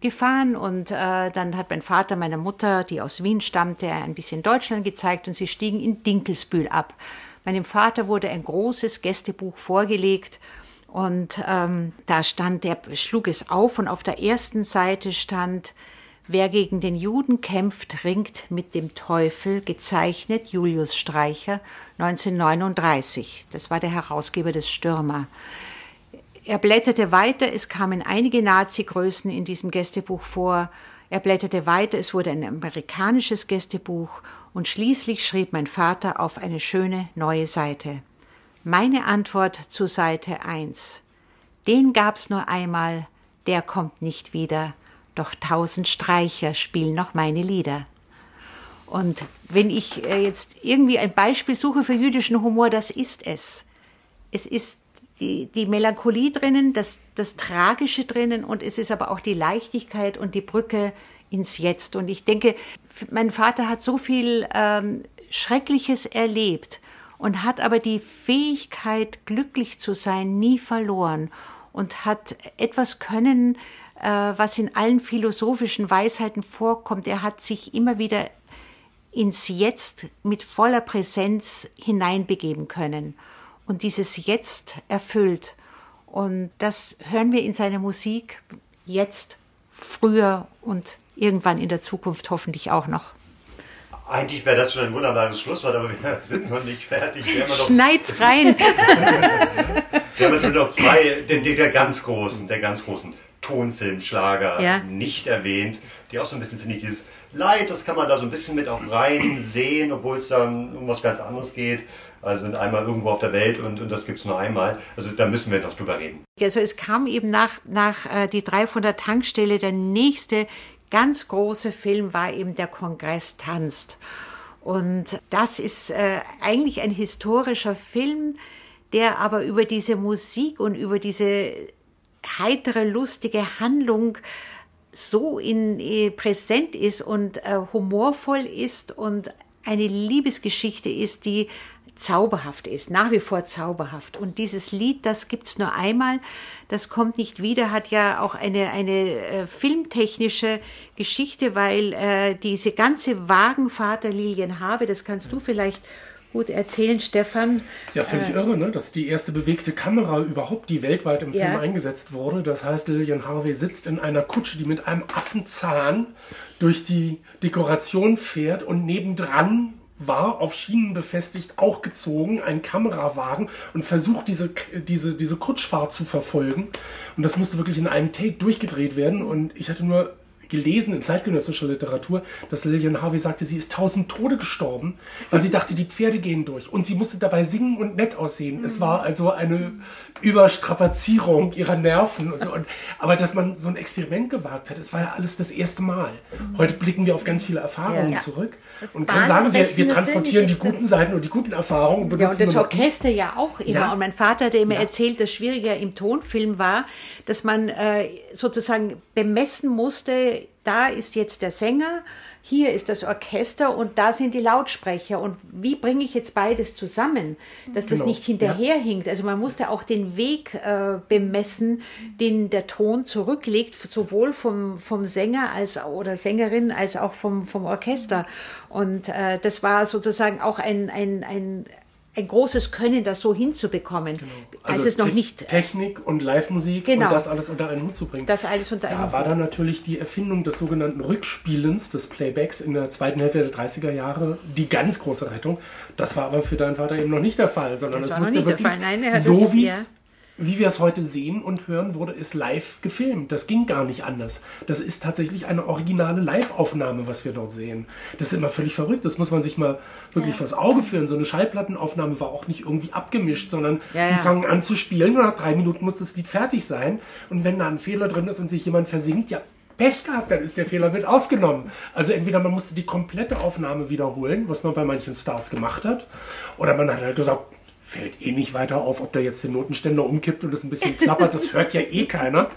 gefahren und äh, dann hat mein Vater meiner Mutter, die aus Wien stammte, ein bisschen Deutschland gezeigt und sie stiegen in Dinkelsbühl ab. Meinem Vater wurde ein großes Gästebuch vorgelegt und ähm, da stand, der schlug es auf und auf der ersten Seite stand, wer gegen den Juden kämpft, ringt mit dem Teufel, gezeichnet Julius Streicher 1939. Das war der Herausgeber des Stürmer. Er blätterte weiter, es kamen einige Nazi-Größen in diesem Gästebuch vor. Er blätterte weiter, es wurde ein amerikanisches Gästebuch und schließlich schrieb mein Vater auf eine schöne neue Seite. Meine Antwort zu Seite 1. Den gab's nur einmal, der kommt nicht wieder, doch tausend Streicher spielen noch meine Lieder. Und wenn ich äh, jetzt irgendwie ein Beispiel suche für jüdischen Humor, das ist es. Es ist die, die Melancholie drinnen, das, das Tragische drinnen und es ist aber auch die Leichtigkeit und die Brücke ins Jetzt. Und ich denke, mein Vater hat so viel ähm, Schreckliches erlebt und hat aber die Fähigkeit, glücklich zu sein, nie verloren und hat etwas können, äh, was in allen philosophischen Weisheiten vorkommt. Er hat sich immer wieder ins Jetzt mit voller Präsenz hineinbegeben können und dieses Jetzt erfüllt. Und das hören wir in seiner Musik jetzt, früher und irgendwann in der Zukunft hoffentlich auch noch. Eigentlich wäre das schon ein wunderbares Schlusswort, aber wir sind noch nicht fertig. Schneid's rein! wir haben jetzt noch zwei, den, der ganz großen, der ganz großen Tonfilmschlager ja. nicht erwähnt, die auch so ein bisschen, finde ich, dieses Leid, das kann man da so ein bisschen mit auch rein sehen, obwohl es dann um was ganz anderes geht. Also einmal irgendwo auf der Welt und, und das gibt es nur einmal. Also da müssen wir noch drüber reden. Also es kam eben nach, nach äh, die 300 Tankstelle der nächste ganz große Film war eben der Kongress tanzt. Und das ist äh, eigentlich ein historischer Film, der aber über diese Musik und über diese heitere, lustige Handlung so in, äh, präsent ist und äh, humorvoll ist und eine Liebesgeschichte ist, die zauberhaft ist, nach wie vor zauberhaft. Und dieses Lied, das gibt's nur einmal, das kommt nicht wieder, hat ja auch eine, eine äh, filmtechnische Geschichte, weil äh, diese ganze Wagenvater Lilian Habe, das kannst du vielleicht gut erzählen, Stefan. Ja, völlig äh, irre, ne? dass die erste bewegte Kamera überhaupt, die weltweit im Film ja. eingesetzt wurde. Das heißt, Lillian Harvey sitzt in einer Kutsche, die mit einem Affenzahn durch die Dekoration fährt und nebendran war auf Schienen befestigt, auch gezogen, ein Kamerawagen und versucht, diese, diese, diese Kutschfahrt zu verfolgen. Und das musste wirklich in einem Take durchgedreht werden. Und ich hatte nur gelesen in zeitgenössischer Literatur, dass Lillian Harvey sagte, sie ist tausend Tode gestorben, weil sie dachte, die Pferde gehen durch. Und sie musste dabei singen und nett aussehen. Mhm. Es war also eine Überstrapazierung ihrer Nerven. Und so. Und, aber dass man so ein Experiment gewagt hat, es war ja alles das erste Mal. Mhm. Heute blicken wir auf ganz viele Erfahrungen ja. zurück das und können sagen, wir, wir transportieren die guten Seiten und die guten Erfahrungen. Und ja, und das Orchester ja auch immer. Ja. Und mein Vater hat immer ja. erzählt, das Schwierige im Tonfilm war, dass man äh, sozusagen bemessen musste, da ist jetzt der Sänger, hier ist das Orchester und da sind die Lautsprecher. Und wie bringe ich jetzt beides zusammen, dass das Genau, nicht hinterherhinkt? Also man musste auch den Weg äh, bemessen, den der Ton zurücklegt, sowohl vom, vom Sänger als oder Sängerin als auch vom, vom Orchester. Und äh, das war sozusagen auch ein, ein, ein, ein großes Können, das so hinzubekommen, als es noch Te- nicht Technik und Live-Musik Genau. und das alles unter einen Hut zu bringen. das alles unter Da einem war dann natürlich die Erfindung des sogenannten Rückspielens, des Playbacks in der zweiten Hälfte der 30er Jahre die ganz große Rettung. Das war aber für deinen Vater eben noch nicht der Fall, sondern Das es war noch musste wirklich Fall. Nein, er hat so es- wie ja. Wie wir es heute sehen und hören, wurde es live gefilmt. Das ging gar nicht anders. Das ist tatsächlich eine originale Live-Aufnahme, was wir dort sehen. Das ist immer völlig verrückt. Das muss man sich mal wirklich vors Auge führen. So eine Schallplattenaufnahme war auch nicht irgendwie abgemischt, sondern Ja, die ja. fangen an zu spielen und nach drei Minuten muss das Lied fertig sein. Und wenn da ein Fehler drin ist und sich jemand versinkt, ja, Pech gehabt, dann ist der Fehler mit aufgenommen. Also entweder man musste die komplette Aufnahme wiederholen, was man bei manchen Stars gemacht hat, oder man hat halt gesagt, fällt eh nicht weiter auf, ob der jetzt den Notenständer umkippt und es ein bisschen klappert, das hört ja eh keiner.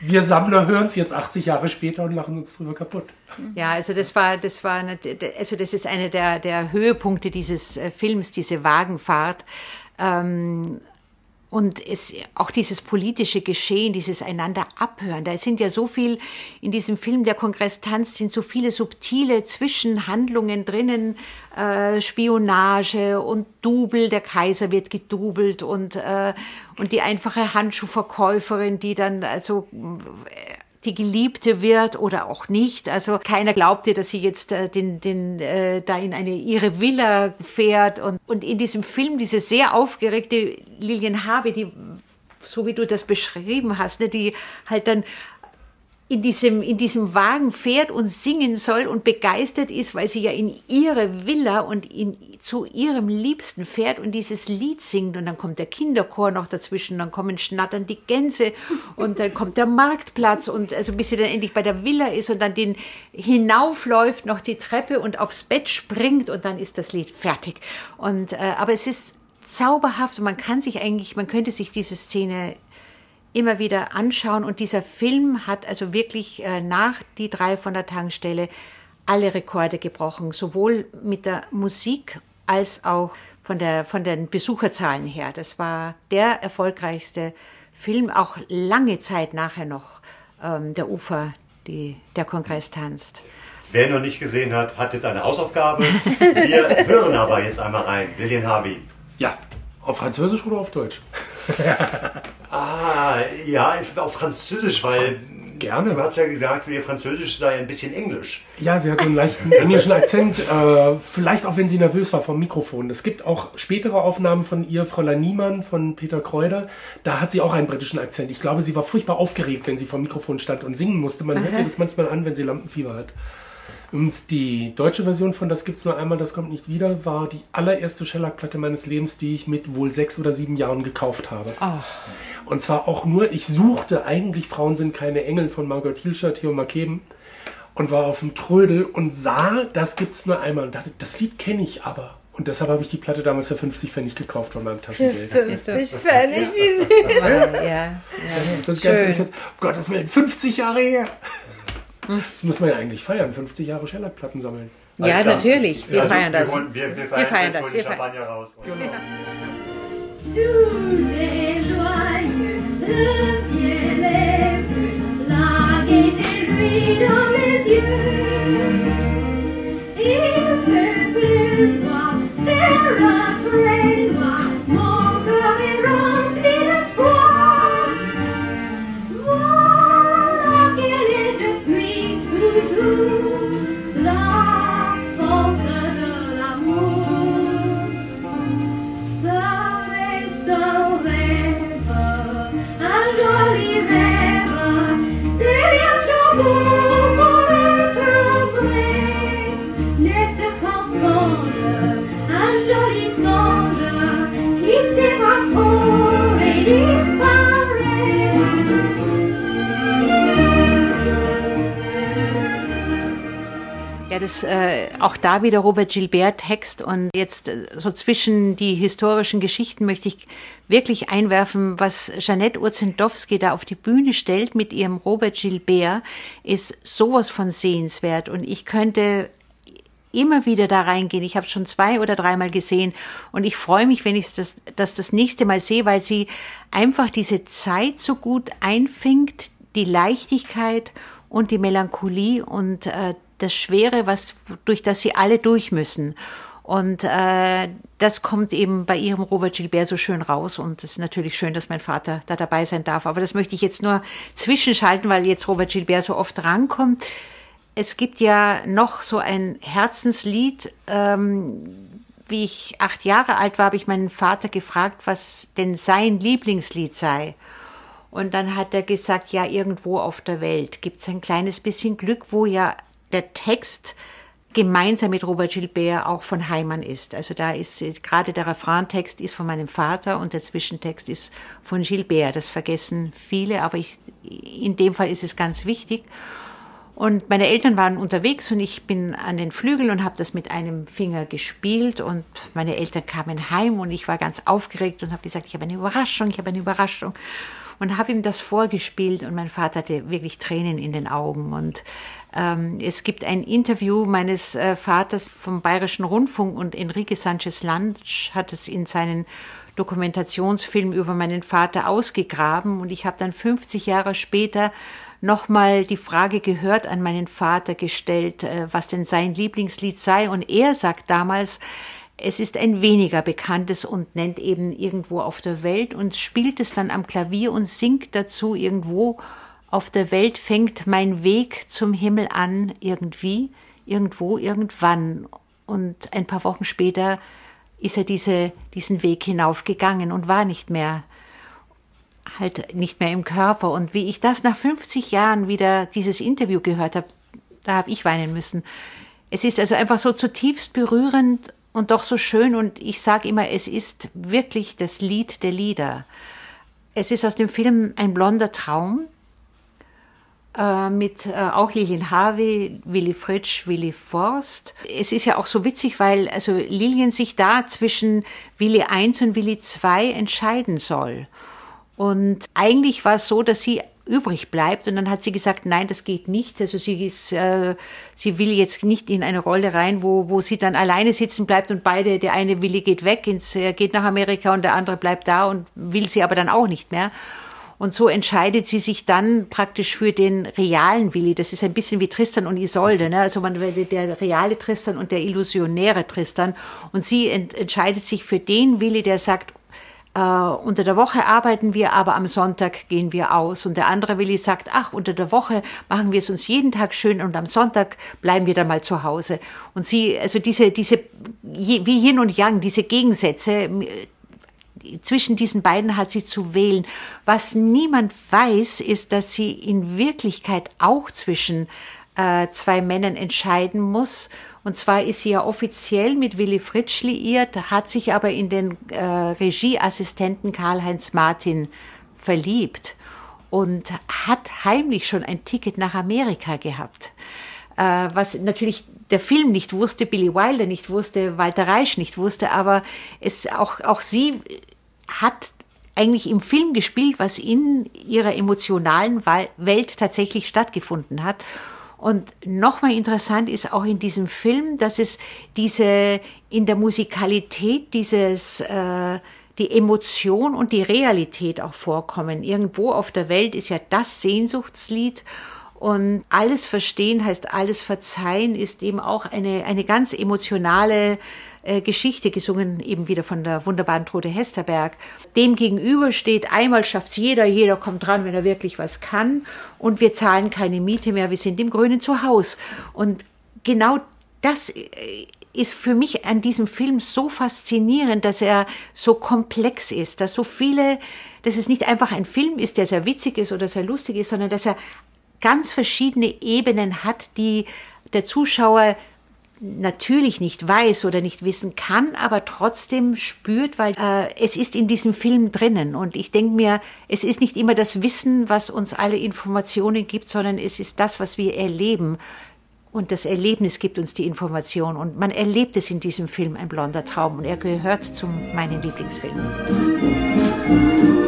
Wir Sammler hören es jetzt 80 Jahre später und lachen uns drüber kaputt. Ja, also das war, das war, eine, also das ist einer der, der Höhepunkte dieses äh, Films, diese Wagenfahrt. Ähm, und es, auch dieses politische Geschehen, dieses einander abhören. Da sind ja so viel in diesem Film, der Kongress tanzt, sind so viele subtile Zwischenhandlungen drinnen, äh, Spionage und Double, der Kaiser wird gedubelt und, äh, und die einfache Handschuhverkäuferin, die dann also die Geliebte wird oder auch nicht. Also keiner glaubte, dass sie jetzt äh, den, den, äh, da in eine ihre Villa fährt. Und, und in diesem Film diese sehr aufgeregte Lilian Harvey, die, so wie du das beschrieben hast, ne, die halt dann in diesem, in diesem Wagen fährt und singen soll und begeistert ist, weil sie ja in ihre Villa und in, zu ihrem Liebsten fährt und dieses Lied singt. Und dann kommt der Kinderchor noch dazwischen, dann kommen schnattern die Gänse und dann kommt der Marktplatz und also bis sie dann endlich bei der Villa ist und dann den hinaufläuft, noch die Treppe und aufs Bett springt und dann ist das Lied fertig. Und, äh, aber es ist zauberhaft und man kann sich eigentlich, man könnte sich diese Szene immer wieder anschauen. Und dieser Film hat also wirklich äh, nach die drei von der Tankstelle alle Rekorde gebrochen, sowohl mit der Musik als auch von, der, von den Besucherzahlen her. Das war der erfolgreichste Film, auch lange Zeit nachher noch ähm, der Ufer, die, der Kongress tanzt. Wer noch nicht gesehen hat, hat jetzt eine Hausaufgabe. Wir hören aber jetzt einmal rein. Lilian Harvey. Ja, auf Französisch oder auf Deutsch? Ah, ja, auf Französisch, weil Gerne. du hast ja gesagt, ihr Französisch sei ein bisschen Englisch. Ja, sie hat so einen leichten englischen Akzent. Äh, vielleicht auch, wenn sie nervös war vom Mikrofon. Es gibt auch spätere Aufnahmen von ihr, Fräulein Niemann von Peter Kreuder. Da hat sie auch einen britischen Akzent. Ich glaube, sie war furchtbar aufgeregt, wenn sie vor dem Mikrofon stand und singen musste. Man hört ihr das manchmal an, wenn sie Lampenfieber hat. Und die deutsche Version von Das gibt's nur einmal, das kommt nicht wieder, war die allererste Shellac-Platte meines Lebens, die ich mit wohl sechs oder sieben Jahren gekauft habe. Und zwar auch nur, ich suchte eigentlich Frauen sind keine Engel von Margot Hilscher, Theo Markeben und war auf dem Trödel und sah, das gibt's nur einmal und dachte, das Lied kenne ich aber. Und deshalb habe ich die Platte damals für 50 Pfennig gekauft von meinem Für Taschengeld. 50 Pfennig, wie süß. Ja, Das Ganze ist jetzt, um Gottes Willen, 50 Jahre her. Das muss man ja eigentlich feiern, 50 Jahre Shellac-Platten sammeln. ja Alles natürlich. Wir Also, feiern das. Wir, holen- wir, wir feiern, feiern jetzt, das, wir den feiern- Champagner raus. Und Tous les loyeux de wieder Robert Gilbert Text und jetzt äh, so zwischen die historischen Geschichten möchte ich wirklich einwerfen, was Janette Urzendowski da auf die Bühne stellt mit ihrem Robert Gilbert, ist sowas von sehenswert. Und ich könnte immer wieder da reingehen. Ich habe schon zwei oder dreimal gesehen. Und ich freue mich, wenn ich das, das das nächste Mal sehe, weil sie einfach diese Zeit so gut einfängt, die Leichtigkeit und die Melancholie. Und äh, das Schwere, was durch das sie alle durch müssen. Und äh, das kommt eben bei ihrem Robert Gilbert so schön raus. Und es ist natürlich schön, dass mein Vater da dabei sein darf. Aber das möchte ich jetzt nur zwischenschalten, weil jetzt Robert Gilbert so oft rankommt. Es gibt ja noch so ein Herzenslied. Ähm, wie ich acht Jahre alt war, habe ich meinen Vater gefragt, was denn sein Lieblingslied sei. Und dann hat er gesagt, ja, irgendwo auf der Welt gibt es ein kleines bisschen Glück, wo ja der Text gemeinsam mit Robert Gilbert auch von Heimann ist. Also da ist gerade der Refraintext ist von meinem Vater und der Zwischentext ist von Gilbert. Das vergessen viele, aber ich, in dem Fall ist es ganz wichtig. Und meine Eltern waren unterwegs und ich bin an den Flügeln und habe das mit einem Finger gespielt und meine Eltern kamen heim und ich war ganz aufgeregt und habe gesagt, ich habe eine Überraschung, ich habe eine Überraschung und habe ihm das vorgespielt und mein Vater hatte wirklich Tränen in den Augen und es gibt ein Interview meines äh, Vaters vom Bayerischen Rundfunk und Enrique Sanchez Lange hat es in seinen Dokumentationsfilm über meinen Vater ausgegraben und ich habe dann 50 Jahre später nochmal die Frage gehört an meinen Vater gestellt, äh, was denn sein Lieblingslied sei. Und er sagt damals, es ist ein weniger bekanntes und nennt eben irgendwo auf der Welt und spielt es dann am Klavier und singt dazu irgendwo auf der Welt fängt mein Weg zum Himmel an, irgendwie, irgendwo, irgendwann. Und ein paar Wochen später ist er diese, diesen Weg hinaufgegangen und war nicht mehr, halt nicht mehr im Körper. Und wie ich das nach 50 Jahren wieder dieses Interview gehört habe, da habe ich weinen müssen. Es ist also einfach so zutiefst berührend und doch so schön. Und ich sage immer, es ist wirklich das Lied der Lieder. Es ist aus dem Film Ein blonder Traum äh, mit äh, auch Lilian Harvey, Willy Fritsch, Willy Forst. Es ist ja auch so witzig, weil also Lilian sich da zwischen Willy 1 und Willy 2 entscheiden soll. Und eigentlich war es so, dass sie übrig bleibt. Und dann hat sie gesagt, nein, das geht nicht. Also sie ist, äh, sie will jetzt nicht in eine Rolle rein, wo, wo sie dann alleine sitzen bleibt und beide, der eine Willi geht weg, ins, geht nach Amerika und der andere bleibt da und will sie aber dann auch nicht mehr. Und so entscheidet sie sich dann praktisch für den realen Willi. Das ist ein bisschen wie Tristan und Isolde, ne? also man, der reale Tristan und der illusionäre Tristan. Und sie ent entscheidet sich für den Willi, der sagt, äh, unter der Woche arbeiten wir, aber am Sonntag gehen wir aus. Und der andere Willi sagt, ach, unter der Woche machen wir es uns jeden Tag schön und am Sonntag bleiben wir dann mal zu Hause. Und sie, also diese, diese, wie Yin und Yang, diese Gegensätze, zwischen diesen beiden hat sie zu wählen. Was niemand weiß, ist, dass sie in Wirklichkeit auch zwischen äh, zwei Männern entscheiden muss. Und zwar ist sie ja offiziell mit Willy Fritsch liiert, hat sich aber in den äh, Regieassistenten Karl-Heinz Martin verliebt und hat heimlich schon ein Ticket nach Amerika gehabt. Äh, was natürlich der Film nicht wusste, Billy Wilder nicht wusste, Walter Reisch nicht wusste, aber es auch, auch sie hat eigentlich im Film gespielt, was in ihrer emotionalen Welt tatsächlich stattgefunden hat. Und nochmal interessant ist auch in diesem Film, dass es diese in der Musikalität dieses äh, die Emotion und die Realität auch vorkommen. Irgendwo auf der Welt ist ja das Sehnsuchtslied und alles verstehen heißt alles verzeihen ist eben auch eine eine ganz emotionale äh, Geschichte gesungen, eben wieder von der wunderbaren Trude Hesterberg. Dem gegenüber steht, einmal schafft's jeder, jeder kommt dran, wenn er wirklich was kann und wir zahlen keine Miete mehr, wir sind im grünen Zuhause. Und genau das äh, ist für mich an diesem Film so faszinierend, dass er so komplex ist, dass so viele, dass es nicht einfach ein Film ist, der sehr witzig ist oder sehr lustig ist, sondern dass er ganz verschiedene Ebenen hat, die der Zuschauer natürlich nicht weiß oder nicht wissen kann, aber trotzdem spürt, weil äh, es ist in diesem Film drinnen. Und ich denke mir, es ist nicht immer das Wissen, was uns alle Informationen gibt, sondern es ist das, was wir erleben. Und das Erlebnis gibt uns die Information. Und man erlebt es in diesem Film, ein blonder Traum. Und er gehört zu meinen Lieblingsfilmen.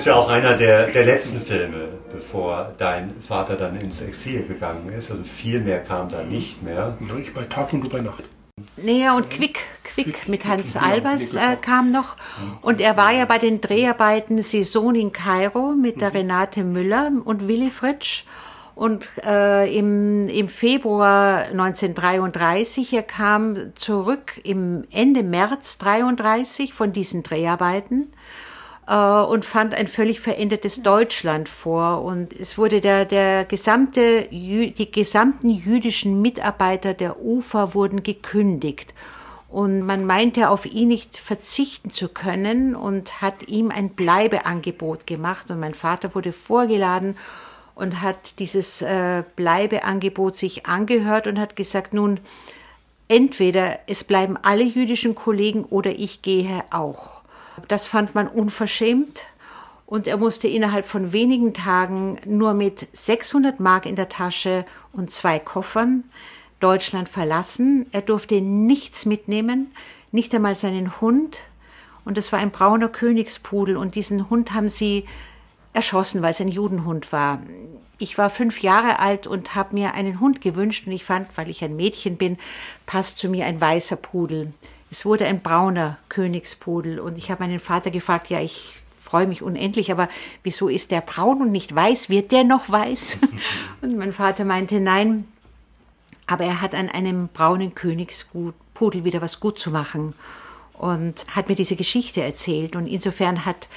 Ist ja auch einer der, der letzten Filme, bevor dein Vater dann ins Exil gegangen ist. Also viel mehr kam da nicht mehr. Ich bei Tag und du bei Nacht. Näher und Quick, Quick mit Hans Albers äh, kam noch. Und er war ja bei den Dreharbeiten Saison in Kairo mit der Renate Müller und Willy Fritsch. Und äh, im, im Februar 1933, er kam zurück im Ende März 33 von diesen Dreharbeiten äh, und fand ein völlig verändertes Deutschland vor. Und es wurde der, der gesamte, die gesamten jüdischen Mitarbeiter der UFA wurden gekündigt. Und man meinte, auf ihn nicht verzichten zu können und hat ihm ein Bleibeangebot gemacht. Und mein Vater wurde vorgeladen und hat dieses äh, Bleibeangebot sich angehört und hat gesagt, nun, entweder es bleiben alle jüdischen Kollegen oder ich gehe auch. Das fand man unverschämt und er musste innerhalb von wenigen Tagen nur mit 600 Mark in der Tasche und zwei Koffern Deutschland verlassen. Er durfte nichts mitnehmen, nicht einmal seinen Hund. Und es war ein brauner Königspudel und diesen Hund haben sie erschossen, weil es ein Judenhund war. Ich war fünf Jahre alt und habe mir einen Hund gewünscht und ich fand, weil ich ein Mädchen bin, passt zu mir ein weißer Pudel. Es wurde ein brauner Königspudel und ich habe meinen Vater gefragt, ja, ich freue mich unendlich, aber wieso ist der braun und nicht weiß? Wird der noch weiß? Und mein Vater meinte, nein, aber er hat an einem braunen Königspudel wieder was gut zu machen und hat mir diese Geschichte erzählt. Und insofern hat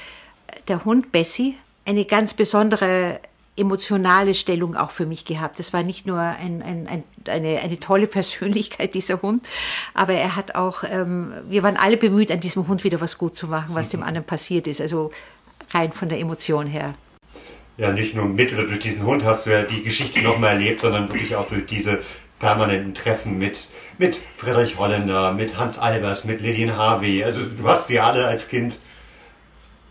der Hund Bessie eine ganz besondere emotionale Stellung auch für mich gehabt. Das war nicht nur ein, ein, ein, eine, eine tolle Persönlichkeit, dieser Hund, aber er hat auch, ähm, wir waren alle bemüht, an diesem Hund wieder was gut zu machen, was dem anderen passiert ist. Also rein von der Emotion her. Ja, nicht nur mit oder durch diesen Hund hast du ja die Geschichte nochmal erlebt, sondern wirklich auch durch diese permanenten Treffen mit, mit Friedrich Holländer, mit Hans Albers, mit Lilian Harvey. Also du hast sie alle als Kind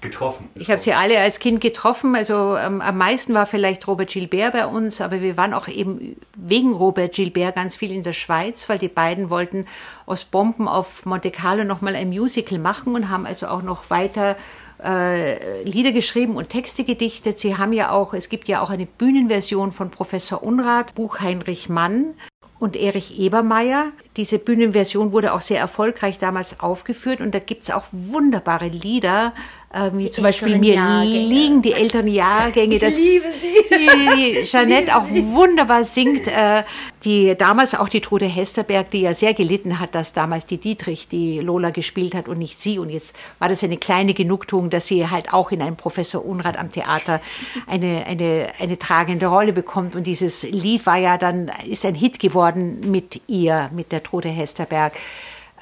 getroffen. Ich habe sie alle als Kind getroffen. Also ähm, am meisten war vielleicht Robert Gilbert bei uns, aber wir waren auch eben wegen Robert Gilbert ganz viel in der Schweiz, weil die beiden wollten aus Bomben auf Monte Carlo nochmal ein Musical machen und haben also auch noch weiter äh, Lieder geschrieben und Texte gedichtet. Sie haben ja auch, es gibt ja auch eine Bühnenversion von Professor Unrat, Buch Heinrich Mann und Erich Ebermeier. Diese Bühnenversion wurde auch sehr erfolgreich damals aufgeführt und da gibt's auch wunderbare Lieder, äh, wie zum Beispiel Mir Jahrgänge. liegen die älteren Jahrgänge. Ich das, liebe sie. Die, die Jeanette auch wunderbar singt, äh, die damals auch die Trude Hesterberg, die ja sehr gelitten hat, dass damals die Dietrich die Lola gespielt hat und nicht sie. Und jetzt war das eine kleine Genugtuung, dass sie halt auch in einem Professor Unrat am Theater eine, eine, eine tragende Rolle bekommt. Und dieses Lied war ja dann, ist ein Hit geworden mit ihr, mit der Trude Hesterberg.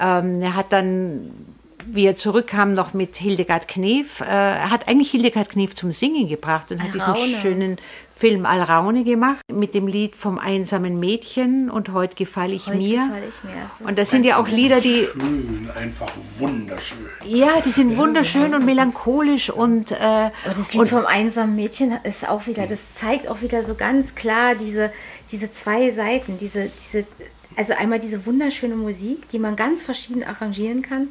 Ähm, er hat dann wie er zurückkam, noch mit Hildegard Knef. Äh, er hat eigentlich Hildegard Knef zum Singen gebracht und hat diesen schönen Film Alraune gemacht mit dem Lied vom einsamen Mädchen und heute gefall ich Heute mir. gefall ich mir. So Und das sind ja auch Lieder, die Schön, einfach wunderschön. ja, die sind wunderschön und melancholisch und äh, Aber das Lied vom einsamen Mädchen ist auch wieder, das zeigt auch wieder so ganz klar diese, diese zwei Seiten, diese, diese, also einmal diese wunderschöne Musik, die man ganz verschieden arrangieren kann,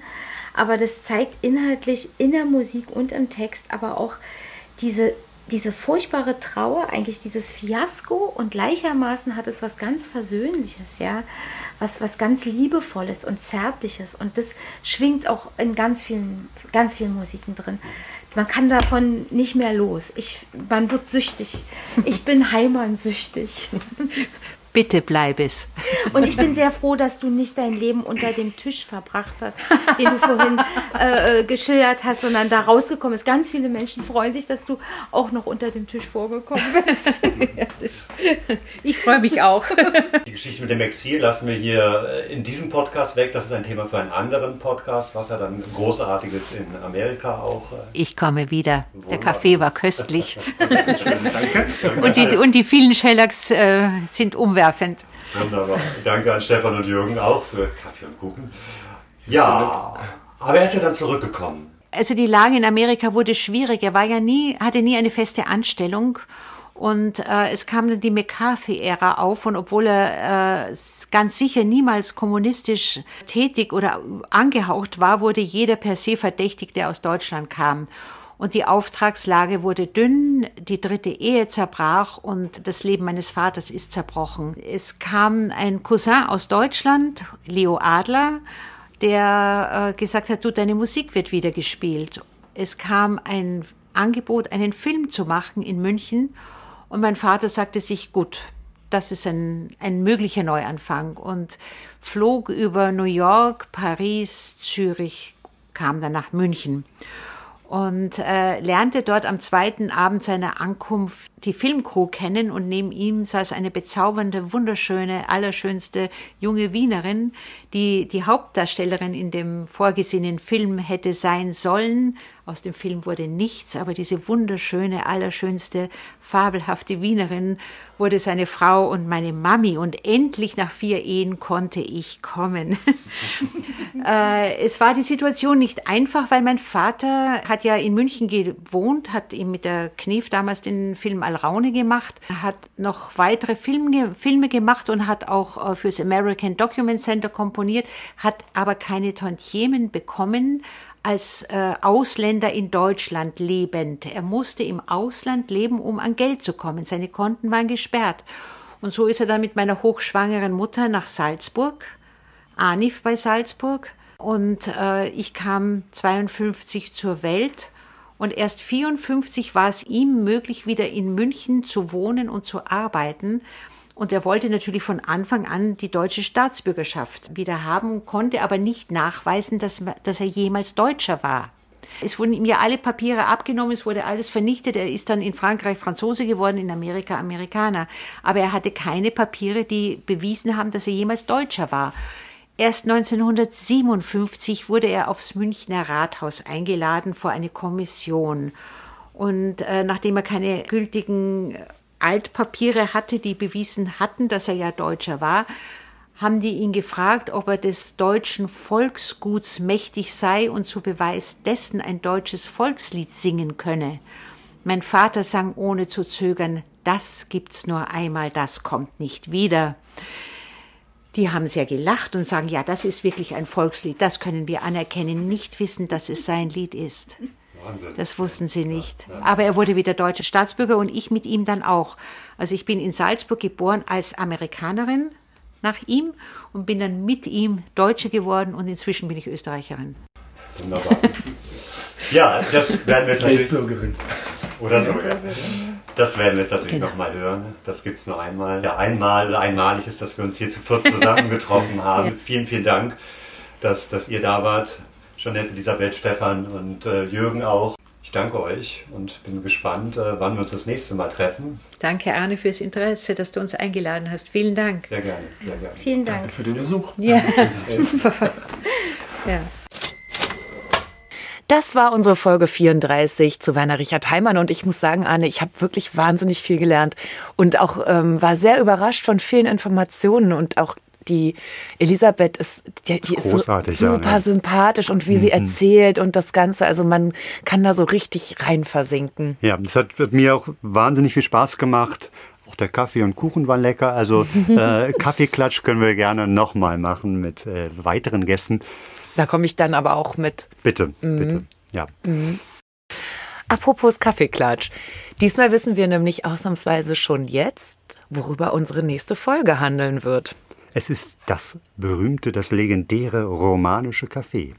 aber das zeigt inhaltlich in der Musik und im Text aber auch diese, diese furchtbare Trauer, eigentlich dieses Fiasko und gleichermaßen hat es was ganz Versöhnliches, ja, was, was ganz Liebevolles und Zärtliches und das schwingt auch in ganz vielen, ganz vielen Musiken drin. Man kann davon nicht mehr los. Ich, man wird süchtig. Ich bin heimansüchtig. bitte bleib es. Und ich bin sehr froh, dass du nicht dein Leben unter dem Tisch verbracht hast, den du vorhin äh, äh, geschildert hast, sondern da rausgekommen bist. Ganz viele Menschen freuen sich, dass du auch noch unter dem Tisch vorgekommen bist. Ich freue mich auch. Die Geschichte mit dem Exil lassen wir hier äh, in diesem Podcast weg. Das ist ein Thema für einen anderen Podcast, was er dann Großartiges in Amerika auch. äh, Ich komme wieder. Der Kaffee war köstlich. Danke. Und die, und die vielen Shellacks äh, sind umwerfend. Wunderbar. Danke an Stefan und Jürgen auch für Kaffee und Kuchen. Ja, aber er ist ja dann zurückgekommen. Also die Lage in Amerika wurde schwierig. Er war ja nie, hatte nie eine feste Anstellung. Und äh, es kam dann die McCarthy-Ära auf und obwohl er äh, ganz sicher niemals kommunistisch tätig oder angehaucht war, wurde jeder per se verdächtigt, der aus Deutschland kam. Und die Auftragslage wurde dünn, die dritte Ehe zerbrach und das Leben meines Vaters ist zerbrochen. Es kam ein Cousin aus Deutschland, Leo Adler, der äh, gesagt hat, du, deine Musik wird wieder gespielt. Es kam ein Angebot, einen Film zu machen in München und mein Vater sagte sich, gut, das ist ein, ein möglicher Neuanfang und flog über New York, Paris, Zürich, kam dann nach München und äh, lernte dort am zweiten Abend seiner Ankunft die Filmcrew kennen und neben ihm saß eine bezaubernde, wunderschöne, allerschönste junge Wienerin, die die Hauptdarstellerin in dem vorgesehenen Film hätte sein sollen. Aus dem Film wurde nichts, aber diese wunderschöne, allerschönste, fabelhafte Wienerin wurde seine Frau und meine Mami und endlich nach vier Ehen konnte ich kommen. äh, es war die Situation nicht einfach, weil mein Vater hat ja in München gewohnt, hat ihm mit der Knef damals den Film Alraune gemacht, hat noch weitere Filme, Filme gemacht und hat auch äh, fürs American Document Center komponiert, hat aber keine Tantiemen bekommen als äh, Ausländer in Deutschland lebend. Er musste im Ausland leben, um an Geld zu kommen. Seine Konten waren gesperrt. Und so ist er dann mit meiner hochschwangeren Mutter nach Salzburg, Anif bei Salzburg. Und äh, ich kam 52 zur Welt. Und erst 54 war es ihm möglich, wieder in München zu wohnen und zu arbeiten. Und er wollte natürlich von Anfang an die deutsche Staatsbürgerschaft wieder haben, konnte aber nicht nachweisen, dass, dass er jemals Deutscher war. Es wurden ihm ja alle Papiere abgenommen, es wurde alles vernichtet. Er ist dann in Frankreich Franzose geworden, in Amerika Amerikaner. Aber er hatte keine Papiere, die bewiesen haben, dass er jemals Deutscher war. Erst 1957 wurde er aufs Münchner Rathaus eingeladen vor eine Kommission. Und äh, nachdem er keine gültigen Altpapiere hatte, die bewiesen hatten, dass er ja Deutscher war, haben die ihn gefragt, ob er des deutschen Volksguts mächtig sei und zu Beweis dessen ein deutsches Volkslied singen könne. Mein Vater sang ohne zu zögern, das gibt's nur einmal, das kommt nicht wieder. Die haben sehr gelacht und sagen, ja, das ist wirklich ein Volkslied, das können wir anerkennen, nicht wissen, dass es sein Lied ist. Wahnsinn. Das wussten sie nicht. Aber er wurde wieder deutscher Staatsbürger und ich mit ihm dann auch. Also ich bin in Salzburg geboren als Amerikanerin nach ihm und bin dann mit ihm Deutsche geworden und inzwischen bin ich Österreicherin. Wunderbar. Ja, das werden wir jetzt natürlich. Weltbürgerin. Oder so, ja. Das werden wir jetzt natürlich nochmal hören. Das gibt es nur einmal. Ja, einmal einmalig ist, dass wir uns hier zu viert zusammengetroffen haben. Vielen, vielen Dank, dass, dass ihr da wart. Jeanette, Elisabeth, Stefan und äh, Jürgen auch. Ich danke euch und bin gespannt, äh, wann wir uns das nächste Mal treffen. Danke, Arne, fürs Interesse, dass du uns eingeladen hast. Vielen Dank. Sehr gerne, sehr gerne. Vielen Dank. Danke für den Besuch. Ja. ja. Das war unsere Folge 34 zu Werner Richard Heimann und ich muss sagen, Anne, ich habe wirklich wahnsinnig viel gelernt und auch ähm, war sehr überrascht von vielen Informationen und auch die Elisabeth ist, die, die ist so ja, super ne? sympathisch und wie sie Mhm. erzählt und das Ganze, also man kann da so richtig rein versinken. Ja, das hat mir auch wahnsinnig viel Spaß gemacht. Auch der Kaffee und Kuchen war lecker. Also äh, Kaffeeklatsch können wir gerne nochmal machen mit äh, weiteren Gästen. Da komme ich dann aber auch mit. Bitte, Mhm. bitte. Ja. Apropos Kaffeeklatsch. Diesmal wissen wir nämlich ausnahmsweise schon jetzt, worüber unsere nächste Folge handeln wird. Es ist das berühmte, das legendäre romanische Café.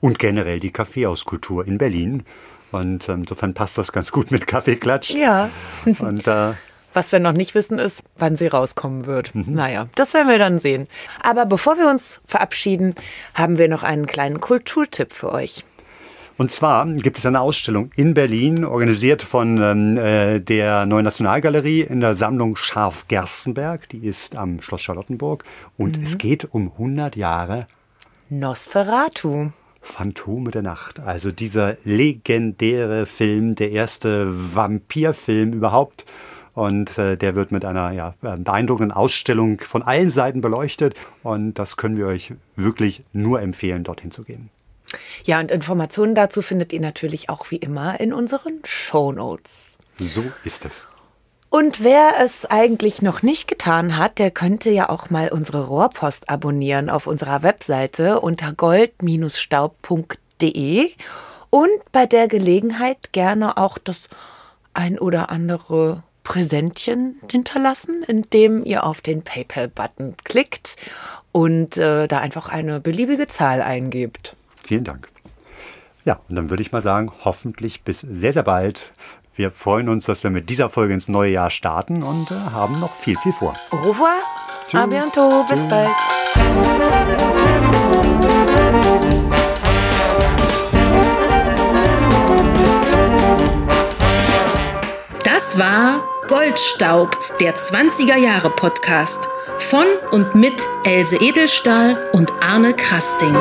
Und generell die Kaffeehauskultur in Berlin. Und ähm, insofern passt das ganz gut mit Kaffeeklatsch. Ja. Und äh, Was wir noch nicht wissen, ist, wann sie rauskommen wird. Naja, das werden wir dann sehen. Aber bevor wir uns verabschieden, haben wir noch einen kleinen Kulturtipp für euch. Und zwar gibt es eine Ausstellung in Berlin, organisiert von ähm, äh, der Neuen Nationalgalerie in der Sammlung Scharf Gerstenberg. Die ist am Schloss Charlottenburg. Und es geht um 100 Jahre Nosferatu. Phantome der Nacht. Also dieser legendäre Film, der erste Vampirfilm überhaupt. Und äh, der wird mit einer ja, beeindruckenden Ausstellung von allen Seiten beleuchtet. Und das können wir euch wirklich nur empfehlen, dorthin zu gehen. Ja, und Informationen dazu findet ihr natürlich auch wie immer in unseren Shownotes. So ist es. Und wer es eigentlich noch nicht getan hat, der könnte ja auch mal unsere Rohrpost abonnieren auf unserer Webseite unter gold-staub.de und bei der Gelegenheit gerne auch das ein oder andere Präsentchen hinterlassen, indem ihr auf den PayPal-Button klickt und äh, da einfach eine beliebige Zahl eingebt. Vielen Dank. Ja, und dann würde ich mal sagen, hoffentlich bis sehr, sehr bald. Wir freuen uns, dass wir mit dieser Folge ins neue Jahr starten und äh, haben noch viel, viel vor. Au revoir, à Tschüss. bientôt, bis Tschüss. bald. Das war Goldstaub, der 20er Jahre Podcast von und mit Else Edelstahl und Arne Krasting.